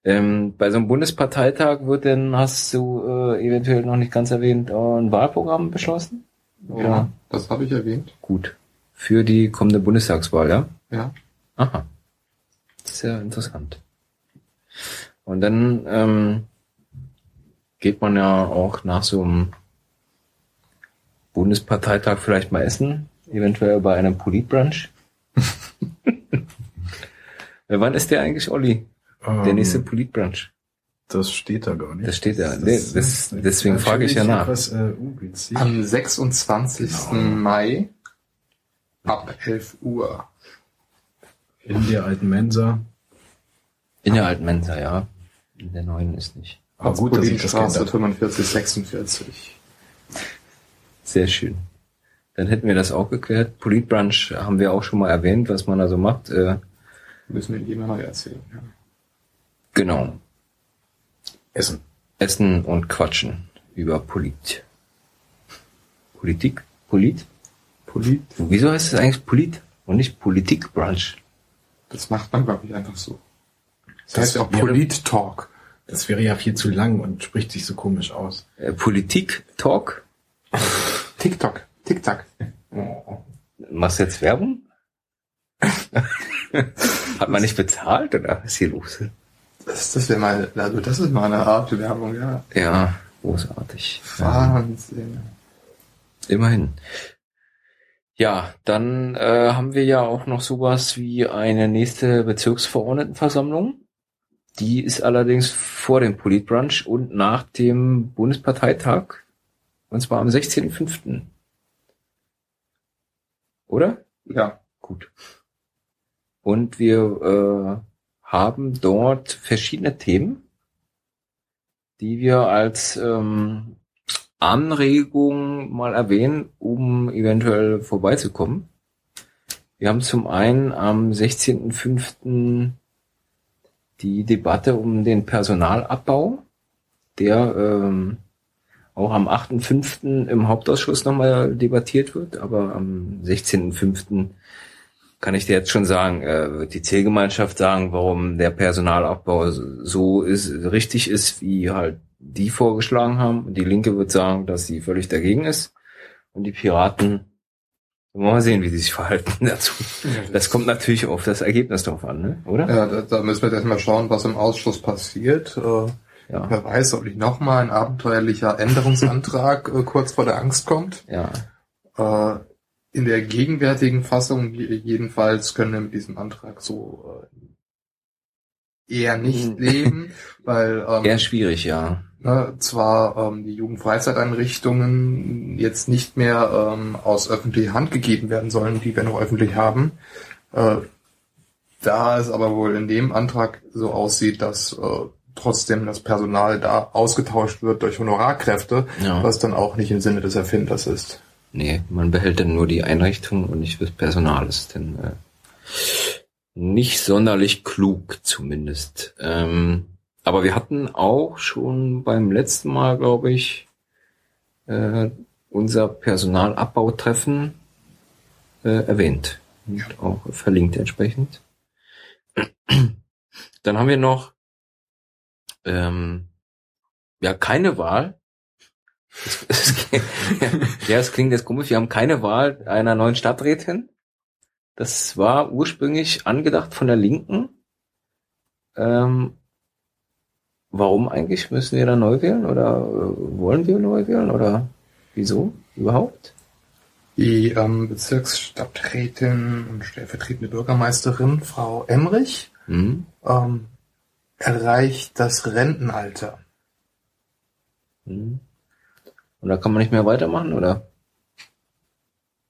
Ähm, bei so einem Bundesparteitag wird denn, hast du äh, eventuell noch nicht ganz erwähnt, äh, ein Wahlprogramm beschlossen? ja. Das habe ich erwähnt. Gut. Für die kommende Bundestagswahl, ja? Ja. Aha. Sehr interessant. Und dann ähm, geht man ja auch nach so einem Bundesparteitag vielleicht mal essen, eventuell bei einem Politbrunch. Äh, Wann ist der eigentlich, Olli? Der Ähm, nächste Politbrunch. das steht da gar nicht. Das steht da. Nee, das, deswegen frage ich ja nach. Etwas, äh, ungünstig. Am 26. Genau. Mai ab 11 Uhr. In der alten Mensa. In der alten Mensa, ja. In der neuen ist nicht. Aber gut, dass ich das Straße kenne. 45, 46. Sehr schön. Dann hätten wir das auch geklärt. Politbrunch haben wir auch schon mal erwähnt, was man da so macht. Äh, Müssen wir jedem neu erzählen. Ja. Genau. Essen. Essen und quatschen über Polit. Politik? Polit? Polit. Wieso heißt es eigentlich Polit und nicht Politikbrunch? Das macht man, glaube ich, einfach so. Das, Das heißt ja auch Polit-Talk. Das wäre ja viel zu lang und spricht sich so komisch aus. Äh, Politik-Talk? TikTok. TikTok. Machst du jetzt Werbung? Hat man nicht bezahlt oder was ist hier los? Das, das wäre mal, also das ist mal eine Art Werbung, ja. Ja, großartig. Wahnsinn. Immerhin. Ja, dann äh, haben wir ja auch noch sowas wie eine nächste Bezirksverordnetenversammlung. Die ist allerdings vor dem Politbrunch und nach dem Bundesparteitag. Und zwar am 16.05. Oder? Ja. Gut. Und wir äh, haben dort verschiedene Themen, die wir als ähm, Anregung mal erwähnen, um eventuell vorbeizukommen. Wir haben zum einen am 16.05. die Debatte um den Personalabbau, der ähm, auch am 8.5. im Hauptausschuss nochmal debattiert wird, aber am 16.5. kann ich dir jetzt schon sagen, äh, wird die Zielgemeinschaft sagen, warum der Personalabbau so ist, richtig ist, wie halt die vorgeschlagen haben. Und die Linke wird sagen, dass sie völlig dagegen ist. Und die Piraten, wollen wir mal sehen, wie sie sich verhalten dazu. Das kommt natürlich auf das Ergebnis drauf an, ne? oder? Ja, da, da müssen wir jetzt erstmal schauen, was im Ausschuss passiert. Äh, Ja. Wer weiß, ob nicht nochmal ein abenteuerlicher Änderungsantrag äh, kurz vor der Angst kommt. Ja. Äh, in der gegenwärtigen Fassung je- jedenfalls können wir mit diesem Antrag so äh, eher nicht Mhm. leben, weil ähm, Eher schwierig, ja. ne, zwar ähm, die Jugendfreizeiteinrichtungen jetzt nicht mehr ähm, aus öffentlicher Hand gegeben werden sollen, die wir noch öffentlich haben, äh, da es aber wohl in dem Antrag so aussieht, dass äh, trotzdem das Personal da ausgetauscht wird durch Honorarkräfte, Ja. was dann auch nicht im Sinne des Erfinders ist. Nee, man behält dann nur die Einrichtung und nicht das Personal. Das ist dann äh, nicht sonderlich klug zumindest. Ähm, aber wir hatten auch schon beim letzten Mal, glaube ich, äh, unser Personalabbautreffen äh, erwähnt und auch verlinkt entsprechend. Dann haben wir noch ähm, ja keine Wahl. Ja, es klingt jetzt komisch. Wir haben keine Wahl einer neuen Stadträtin. Das war ursprünglich angedacht von der Linken. Ähm, warum eigentlich? Müssen wir da neu wählen oder äh, wollen wir neu wählen oder wieso überhaupt? Die ähm, Bezirksstadträtin und stellvertretende Bürgermeisterin, Frau Emrich, Hm? ähm, erreicht das Rentenalter. Hm? Und da kann man nicht mehr weitermachen, oder?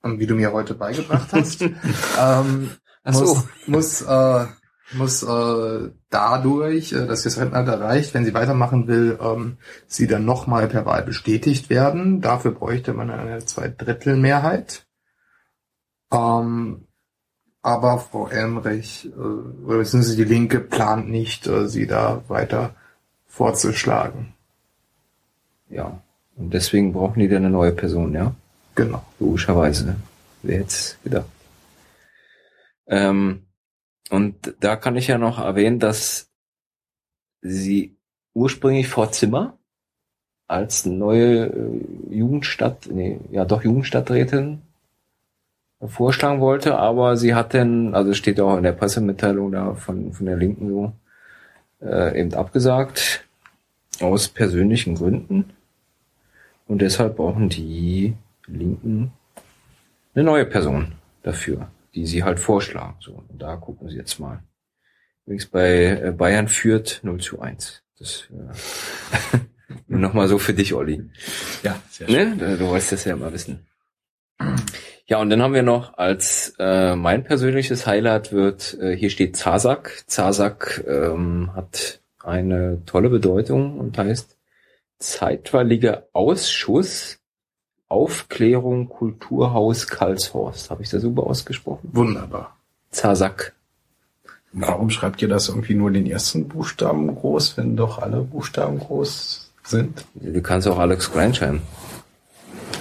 Und wie du mir heute beigebracht hast, ähm, Ach so. muss, muss, äh, muss äh, dadurch, äh, dass sie das Rentenalter erreicht, wenn sie weitermachen will, ähm, sie dann nochmal per Wahl bestätigt werden. Dafür bräuchte man eine Zweidrittelmehrheit. Ähm, aber Frau Elmrich, äh, oder beziehungsweise die Linke plant nicht, äh, sie da weiter vorzuschlagen. Ja. Und deswegen brauchen die dann eine neue Person, ja? Genau. Logischerweise. Wer hätte es gedacht? Ähm, und da kann ich ja noch erwähnen, dass sie ursprünglich Frau Zimmer als neue äh, Jugendstadt, nee, ja doch Jugendstadträtin vorschlagen wollte, aber sie hat dann, also steht auch in der Pressemitteilung da von, von der Linken so, äh, eben abgesagt, aus persönlichen Gründen. Und deshalb brauchen die Linken eine neue Person dafür, die sie halt vorschlagen. So, und da gucken sie jetzt mal, Übrigens bei äh, Bayern führt 0 zu 1. Das äh, nur nochmal so für dich, Olli. Ja, sehr schön. Ne? Du wolltest das ja immer wissen. Ja, und dann haben wir noch als äh, mein persönliches Highlight wird, äh, hier steht Zasak. Zasak ähm, hat eine tolle Bedeutung und heißt zeitweiliger Ausschuss Aufklärung Kulturhaus Karlshorst. Habe ich das super ausgesprochen? Wunderbar. Zasak. Warum schreibt ihr das irgendwie nur den ersten Buchstaben groß, wenn doch alle Buchstaben groß sind? Du kannst auch Alex klein schreiben.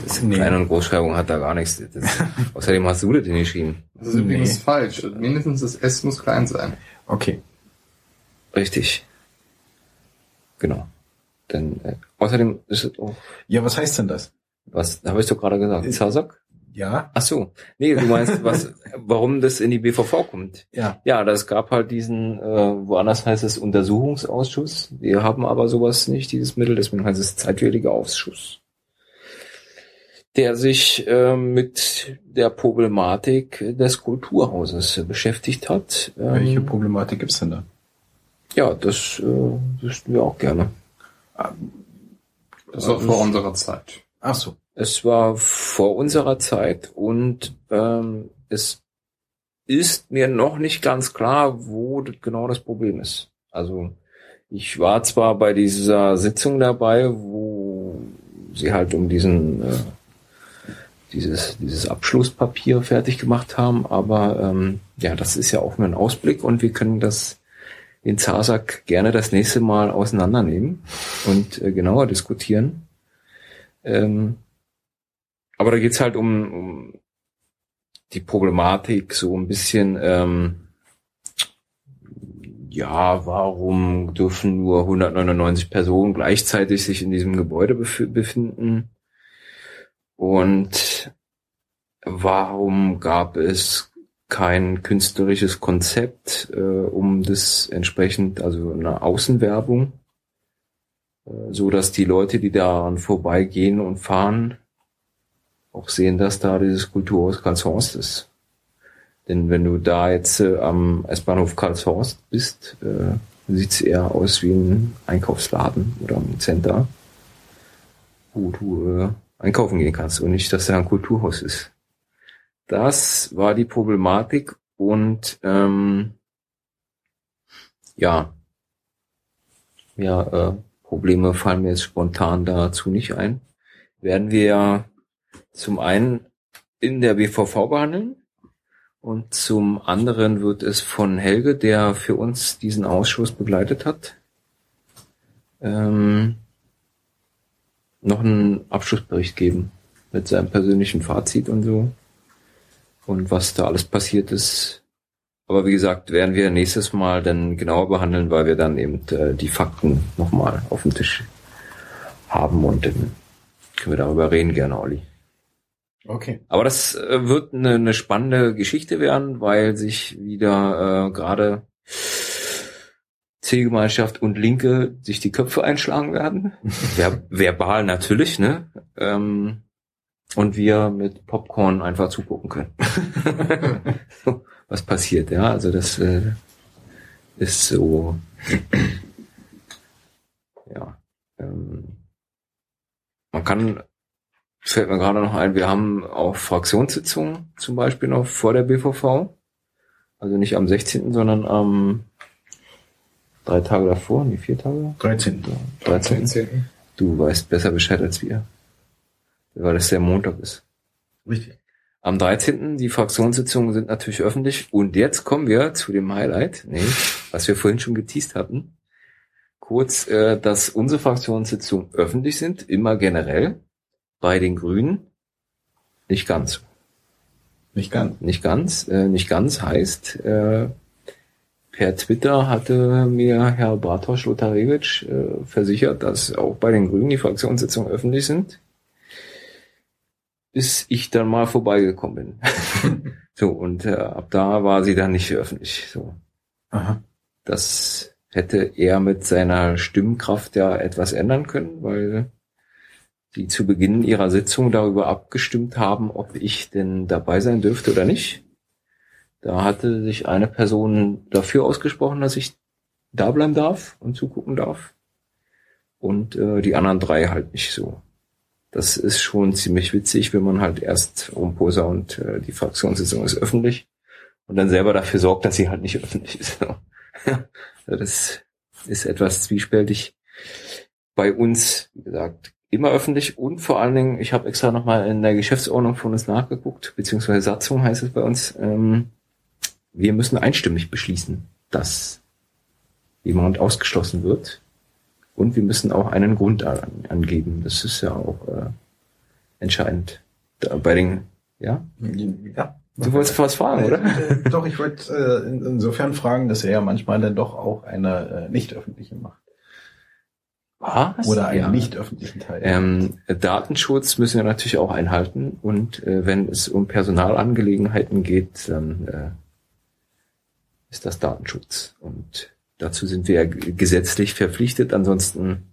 Das Nee. Klein- und Großschreibung hat da gar nichts. Das, außerdem hast du das denn geschrieben. Das ist übrigens Nee. falsch. Mindestens das S muss klein sein. Okay. Richtig. Genau. Denn äh, außerdem ist es auch, Ja, was heißt denn das? was habe ich doch gerade gesagt? Zasak? Ja? Ach so. Nee, du meinst, was, warum das in die BVV kommt? Ja. Ja, das gab halt diesen, äh, woanders heißt es Untersuchungsausschuss. Wir haben aber sowas nicht, dieses Mittel, deswegen heißt es zeitwilliger Ausschuss. Der sich äh, mit der Problematik des Kulturhauses beschäftigt hat. Ähm, Welche Problematik gibt's denn da? Ja, das äh, wüssten wir auch gerne. Das war vor unserer Zeit. Ach so. Es war vor unserer Zeit und ähm, es ist mir noch nicht ganz klar, wo genau das Problem ist. Also ich war zwar bei dieser Sitzung dabei, wo sie halt um diesen äh, dieses dieses Abschlusspapier fertig gemacht haben, aber ähm, ja, das ist ja auch nur ein Ausblick und wir können das den Zasak gerne das nächste Mal auseinandernehmen und äh, genauer diskutieren. Ähm, aber da geht's halt um, um die Problematik, so ein bisschen, ähm, ja, warum dürfen nur 199 Personen gleichzeitig sich in diesem Gebäude bef befinden? Und warum gab es kein künstlerisches Konzept, äh, um das entsprechend, also eine Außenwerbung, äh, so dass die Leute, die daran vorbeigehen und fahren, auch sehen, dass da dieses Kulturhaus Karlshorst ist. Denn wenn du da jetzt äh, am S-Bahnhof Karlshorst bist, äh, sieht's eher aus wie ein Einkaufsladen oder ein Center, wo du äh, einkaufen gehen kannst und nicht, dass da ein Kulturhaus ist. Das war die Problematik und ähm, ja, ja, äh, Probleme fallen mir jetzt spontan dazu nicht ein. Werden wir zum einen in der BVV behandeln und zum anderen wird es von Helge, der für uns diesen Ausschuss begleitet hat, ähm, noch einen Abschlussbericht geben mit seinem persönlichen Fazit und so und was da alles passiert ist. Aber wie gesagt, werden wir nächstes Mal dann genauer behandeln, weil wir dann eben äh, die Fakten nochmal auf dem Tisch haben und dann können wir darüber reden, gerne, Olli. Okay. Aber das äh, wird eine, eine spannende Geschichte werden, weil sich wieder äh, gerade Zielgemeinschaft und Linke sich die Köpfe einschlagen werden. Ver verbal natürlich, ne? Ähm, und wir mit Popcorn einfach zugucken können. So, Was passiert, ja? Also das äh, ist so. Ja. Ähm, man kann fällt mir gerade noch ein, wir haben auch Fraktionssitzungen zum Beispiel noch vor der BVV. Also nicht am 16., sondern am drei Tage davor, nee, vier Tage? 13. 13. Du weißt besser Bescheid als wir. Weil das der Montag ist. Richtig. Am 13. die Fraktionssitzungen sind natürlich öffentlich. Und jetzt kommen wir zu dem Highlight, nee, was wir vorhin schon geteased hatten. Kurz, äh, dass unsere Fraktionssitzungen öffentlich sind, immer generell. Bei den Grünen nicht ganz. Nicht ganz. Nicht ganz. Äh, nicht ganz heißt, äh, per Twitter hatte mir Herr Bartosz Lotarewitsch äh, versichert, dass auch bei den Grünen die Fraktionssitzungen öffentlich sind. Bis ich dann mal vorbeigekommen bin. so, und äh, ab da war sie dann nicht öffentlich. So. Aha. Das hätte er mit seiner Stimmkraft ja etwas ändern können, weil die zu Beginn ihrer Sitzung darüber abgestimmt haben, ob ich denn dabei sein dürfte oder nicht. Da hatte sich eine Person dafür ausgesprochen, dass ich da bleiben darf und zugucken darf. Und äh, die anderen drei halt nicht so. Das ist schon ziemlich witzig, wenn man halt erst rumposer und äh, die Fraktionssitzung ist öffentlich und dann selber dafür sorgt, dass sie halt nicht öffentlich ist. das ist etwas zwiespältig. Bei uns, wie gesagt, immer öffentlich und vor allen Dingen, ich habe extra nochmal in der Geschäftsordnung von uns nachgeguckt, beziehungsweise Satzung heißt es bei uns, ähm, wir müssen einstimmig beschließen, dass jemand ausgeschlossen wird. Und wir müssen auch einen Grund an, angeben. Das ist ja auch äh, entscheidend. Da, bei den, ja? Ja. Du wolltest was fragen, oder? Äh, doch, ich wollte äh, in, insofern fragen, dass er ja manchmal dann doch auch eine äh, nicht öffentliche macht. Was? Oder einen ja. nicht öffentlichen Teil. Ähm, Datenschutz müssen wir natürlich auch einhalten und äh, wenn es um Personalangelegenheiten geht, dann äh, ist das Datenschutz und dazu sind wir ja gesetzlich verpflichtet. Ansonsten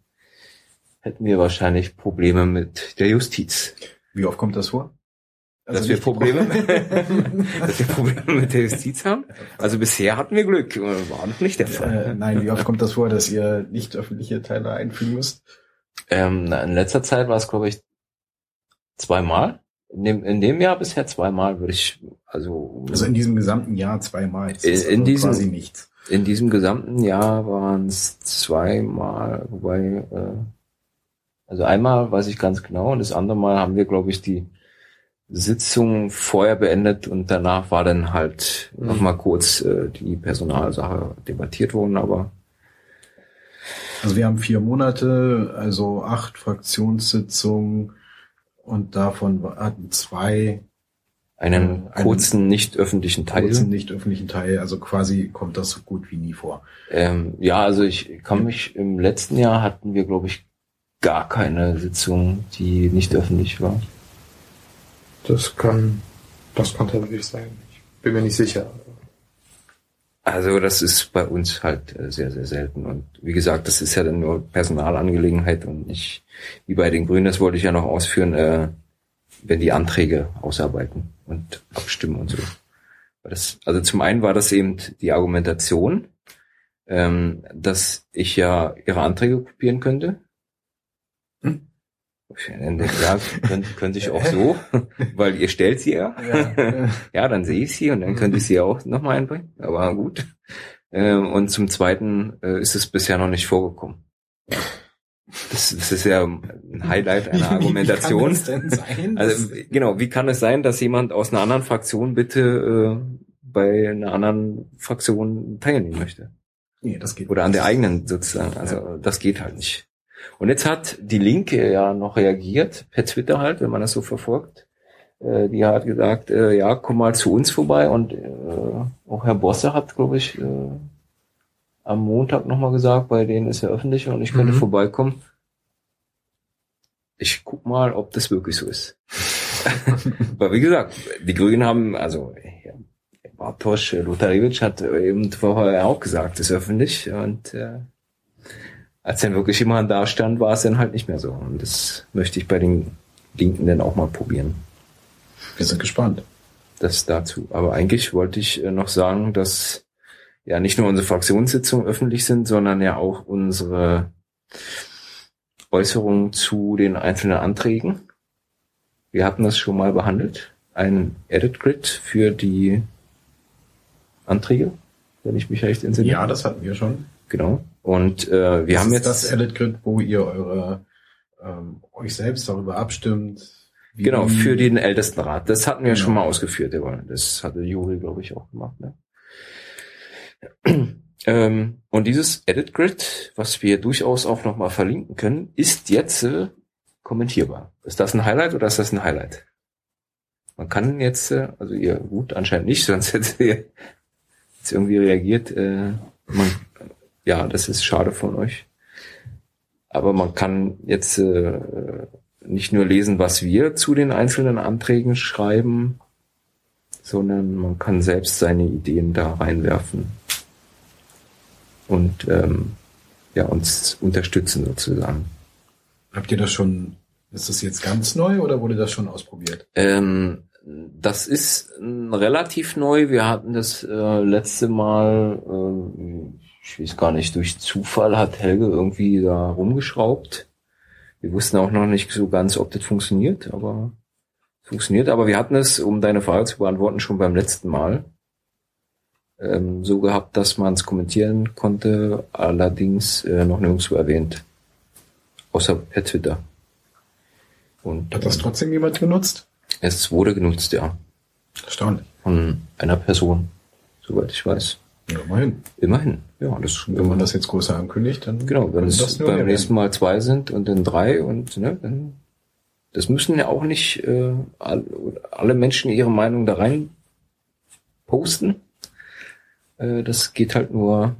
hätten wir wahrscheinlich Probleme mit der Justiz. Wie oft kommt das vor? dass wir Probleme, Pro- dass wir Probleme mit der Justiz haben. Also bisher hatten wir Glück, war noch nicht der Fall. äh, nein, wie oft kommt das vor, dass ihr nicht öffentliche Teile einfügen müsst? Ähm, na, in letzter Zeit war es, glaube ich, zweimal. In dem, in dem Jahr bisher zweimal würde ich, also, Also in diesem gesamten Jahr zweimal. In also diesem- quasi nichts. In diesem gesamten Jahr waren es zweimal, wobei, äh, also einmal weiß ich ganz genau und das andere Mal haben wir, glaube ich, die Sitzung vorher beendet und danach war dann halt Mhm. noch mal kurz äh, die Personalsache debattiert worden, aber Also wir haben vier Monate, also acht Fraktionssitzungen und davon hatten zwei einen Äh, einen kurzen, nicht öffentlichen Teil. kurzen nicht öffentlichen Teil. Also quasi kommt das so gut wie nie vor. Ähm, ja, also ich kann mich, im letzten Jahr hatten wir, glaube ich, gar keine Sitzung, die nicht öffentlich war. Das kann, das kann tatsächlich sein. Ich bin mir nicht sicher. Also das ist bei uns halt äh, sehr, sehr selten. Und wie gesagt, das ist ja dann nur Personalangelegenheit und nicht wie bei den Grünen, das wollte ich ja noch ausführen, äh, wenn die Anträge ausarbeiten und abstimmen und so. Das, also zum einen war das eben die Argumentation, ähm, dass ich ja ihre Anträge kopieren könnte. Hm? Ja, können, können sich auch so, weil ihr stellt sie ja. Ja, Ja, dann sehe ich sie und dann könnte ich sie auch nochmal einbringen. Aber gut. Ähm, und zum Zweiten äh, ist es bisher noch nicht vorgekommen. Das, das ist ja ein Highlight einer Argumentation. Wie, wie kann das denn sein? Also genau, wie kann es sein, dass jemand aus einer anderen Fraktion bitte äh, bei einer anderen Fraktion teilnehmen möchte? nee, das geht Oder an der eigenen sozusagen. Also das geht halt nicht. Und jetzt hat die Linke ja noch reagiert, per Twitter halt, wenn man das so verfolgt. Äh, die hat gesagt, äh, ja, komm mal zu uns vorbei. Und äh, auch Herr Bosse hat, glaube ich, äh, am Montag nochmal gesagt, bei denen ist ja öffentlich und ich könnte Mhm. vorbeikommen. Ich guck mal, ob das wirklich so ist. Weil wie gesagt, die Grünen haben, also ja, Bartosz Lutarewitsch hat eben vorher auch gesagt, ist öffentlich und äh, als dann wirklich jemand da stand, war es dann halt nicht mehr so. Und das möchte ich bei den Linken dann auch mal probieren. Wir sind gespannt. Das dazu. Aber eigentlich wollte ich äh, noch sagen, dass ja nicht nur unsere Fraktionssitzungen öffentlich sind, sondern ja auch unsere Äußerungen zu den einzelnen Anträgen. Wir hatten das schon mal behandelt. Ein Edit Grid für die Anträge, wenn ich mich recht entsinne. Ja, das hatten wir schon. Genau. Und äh, wir das haben ist jetzt das Edit Grid, wo ihr eure ähm, euch selbst darüber abstimmt. Genau, für den Ältestenrat. Das hatten wir Genau. schon mal ausgeführt. Das hatte Juri, glaube ich, auch gemacht. Ne? Ähm, und dieses Edit Grid, was wir durchaus auch nochmal verlinken können, ist jetzt äh, kommentierbar. Ist das ein Highlight oder ist das ein Highlight? Man kann jetzt, äh, also ihr gut anscheinend nicht, sonst hättet ihr jetzt irgendwie reagiert. Äh, man, ja, das ist schade von euch. Aber man kann jetzt äh, nicht nur lesen, was wir zu den einzelnen Anträgen schreiben, sondern man kann selbst seine Ideen da reinwerfen und ähm, ja uns unterstützen sozusagen. Habt ihr das schon, ist das jetzt ganz neu oder wurde das schon ausprobiert? Ähm, Das ist äh, relativ neu. Wir hatten das äh, letzte Mal, äh, ich weiß gar nicht, durch Zufall hat Helge irgendwie da rumgeschraubt. Wir wussten auch noch nicht so ganz, ob das funktioniert, aber funktioniert. Aber wir hatten es, um deine Frage zu beantworten, schon beim letzten Mal ähm, so gehabt, dass man es kommentieren konnte, allerdings äh, noch nirgendwo erwähnt. Außer per Twitter. Und hat das trotzdem jemand genutzt? Es wurde genutzt, ja. Erstaunlich. Von einer Person, soweit ich weiß. Ja, immerhin. Immerhin, ja. Das, Wenn man das jetzt größer ankündigt, dann genau, wenn es das nur beim nächsten Mal zwei sind und dann drei und ne, dann das müssen ja auch nicht äh, all- alle Menschen ihre Meinung da rein posten. Äh, das geht halt nur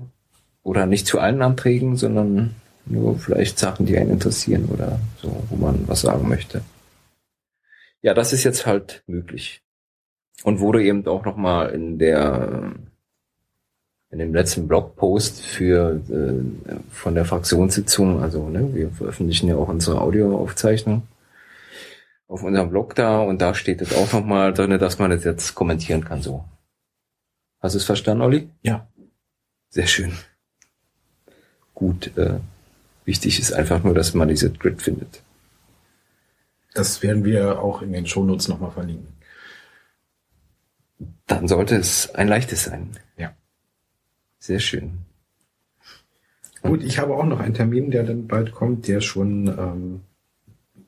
oder nicht zu allen Anträgen, sondern nur vielleicht Sachen, die einen interessieren oder so, wo man was sagen möchte. Ja, das ist jetzt halt möglich. Und wurde eben auch nochmal in der in dem letzten Blogpost für äh, von der Fraktionssitzung, also ne, wir veröffentlichen ja auch unsere Audioaufzeichnung auf unserem Blog da und da steht es auch nochmal drinne, dass man das jetzt kommentieren kann so. Hast du es verstanden, Olli? Ja. Sehr schön. Gut, äh, wichtig ist einfach nur, dass man diese Grid findet. Das werden wir auch in den Shownotes nochmal verlinken. Dann sollte es ein leichtes sein. Ja. Sehr schön. Gut, ich habe auch noch einen Termin, der dann bald kommt, der schon ähm,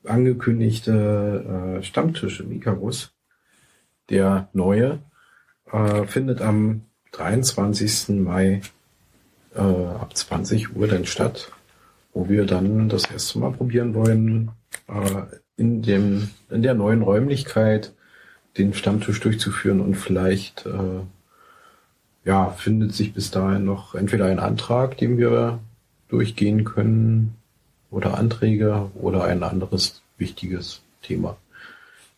angekündigte äh, Stammtisch im Icarus, der neue, äh, findet am 23. Mai äh, ab 20 Uhr dann statt, wo wir dann das erste Mal probieren wollen, äh, in dem in der neuen Räumlichkeit den Stammtisch durchzuführen und vielleicht äh, ja, findet sich bis dahin noch entweder ein Antrag, den wir durchgehen können, oder Anträge oder ein anderes wichtiges Thema.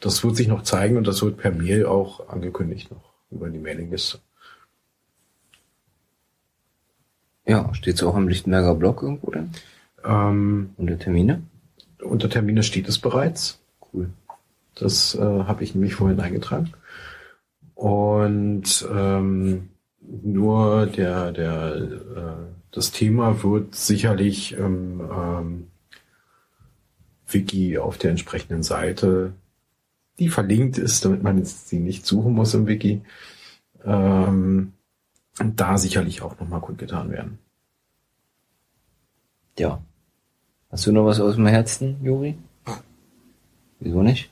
Das wird sich noch zeigen und das wird per Mail auch angekündigt noch über die Mailingliste. Ja, steht es auch im Lichtenberger Blog irgendwo denn? Ähm, Unter Termine? unter Termine steht es bereits. Cool. Das äh, habe ich nämlich vorhin eingetragen. Und ähm, nur der, der, äh, das Thema wird sicherlich im ähm, Wiki auf der entsprechenden Seite, die verlinkt ist, damit man jetzt sie nicht suchen muss im Wiki, ähm, da sicherlich auch nochmal kundgetan werden. Ja. Hast du noch was aus dem Herzen, Juri? Wieso nicht?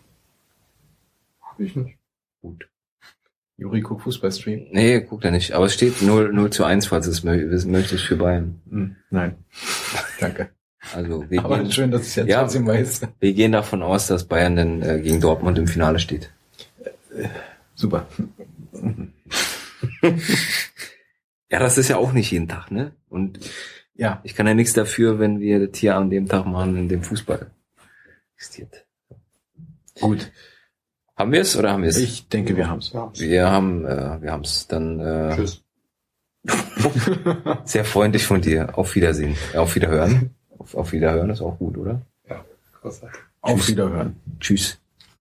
Hab ich nicht. Gut. Juri guckt Fußballstream. Nee, guckt er nicht. Aber es steht 0, 0 zu 1, falls es mö- wissen möchtest für Bayern. Hm, nein. Danke. Also wir, Aber gehen, schön, dass ich jetzt Ja. trotzdem weiß. wir gehen davon aus, dass Bayern dann äh, gegen Dortmund im Finale steht. Super. Ja, das ist ja auch nicht jeden Tag, ne? Und Ja, ich kann ja nichts dafür, wenn wir das hier an dem Tag machen, in dem Fußball existiert. gut. Haben wir es oder haben wir es? Ich denke, wir haben's. Ja. Wir haben, äh, wir haben es. Dann äh, Tschüss. sehr freundlich von dir. Auf Wiedersehen. Äh, Auf Wiederhören. Auf, auf Wiederhören ist auch gut, oder? Ja, großartig. Auf Wiederhören. Tschüss.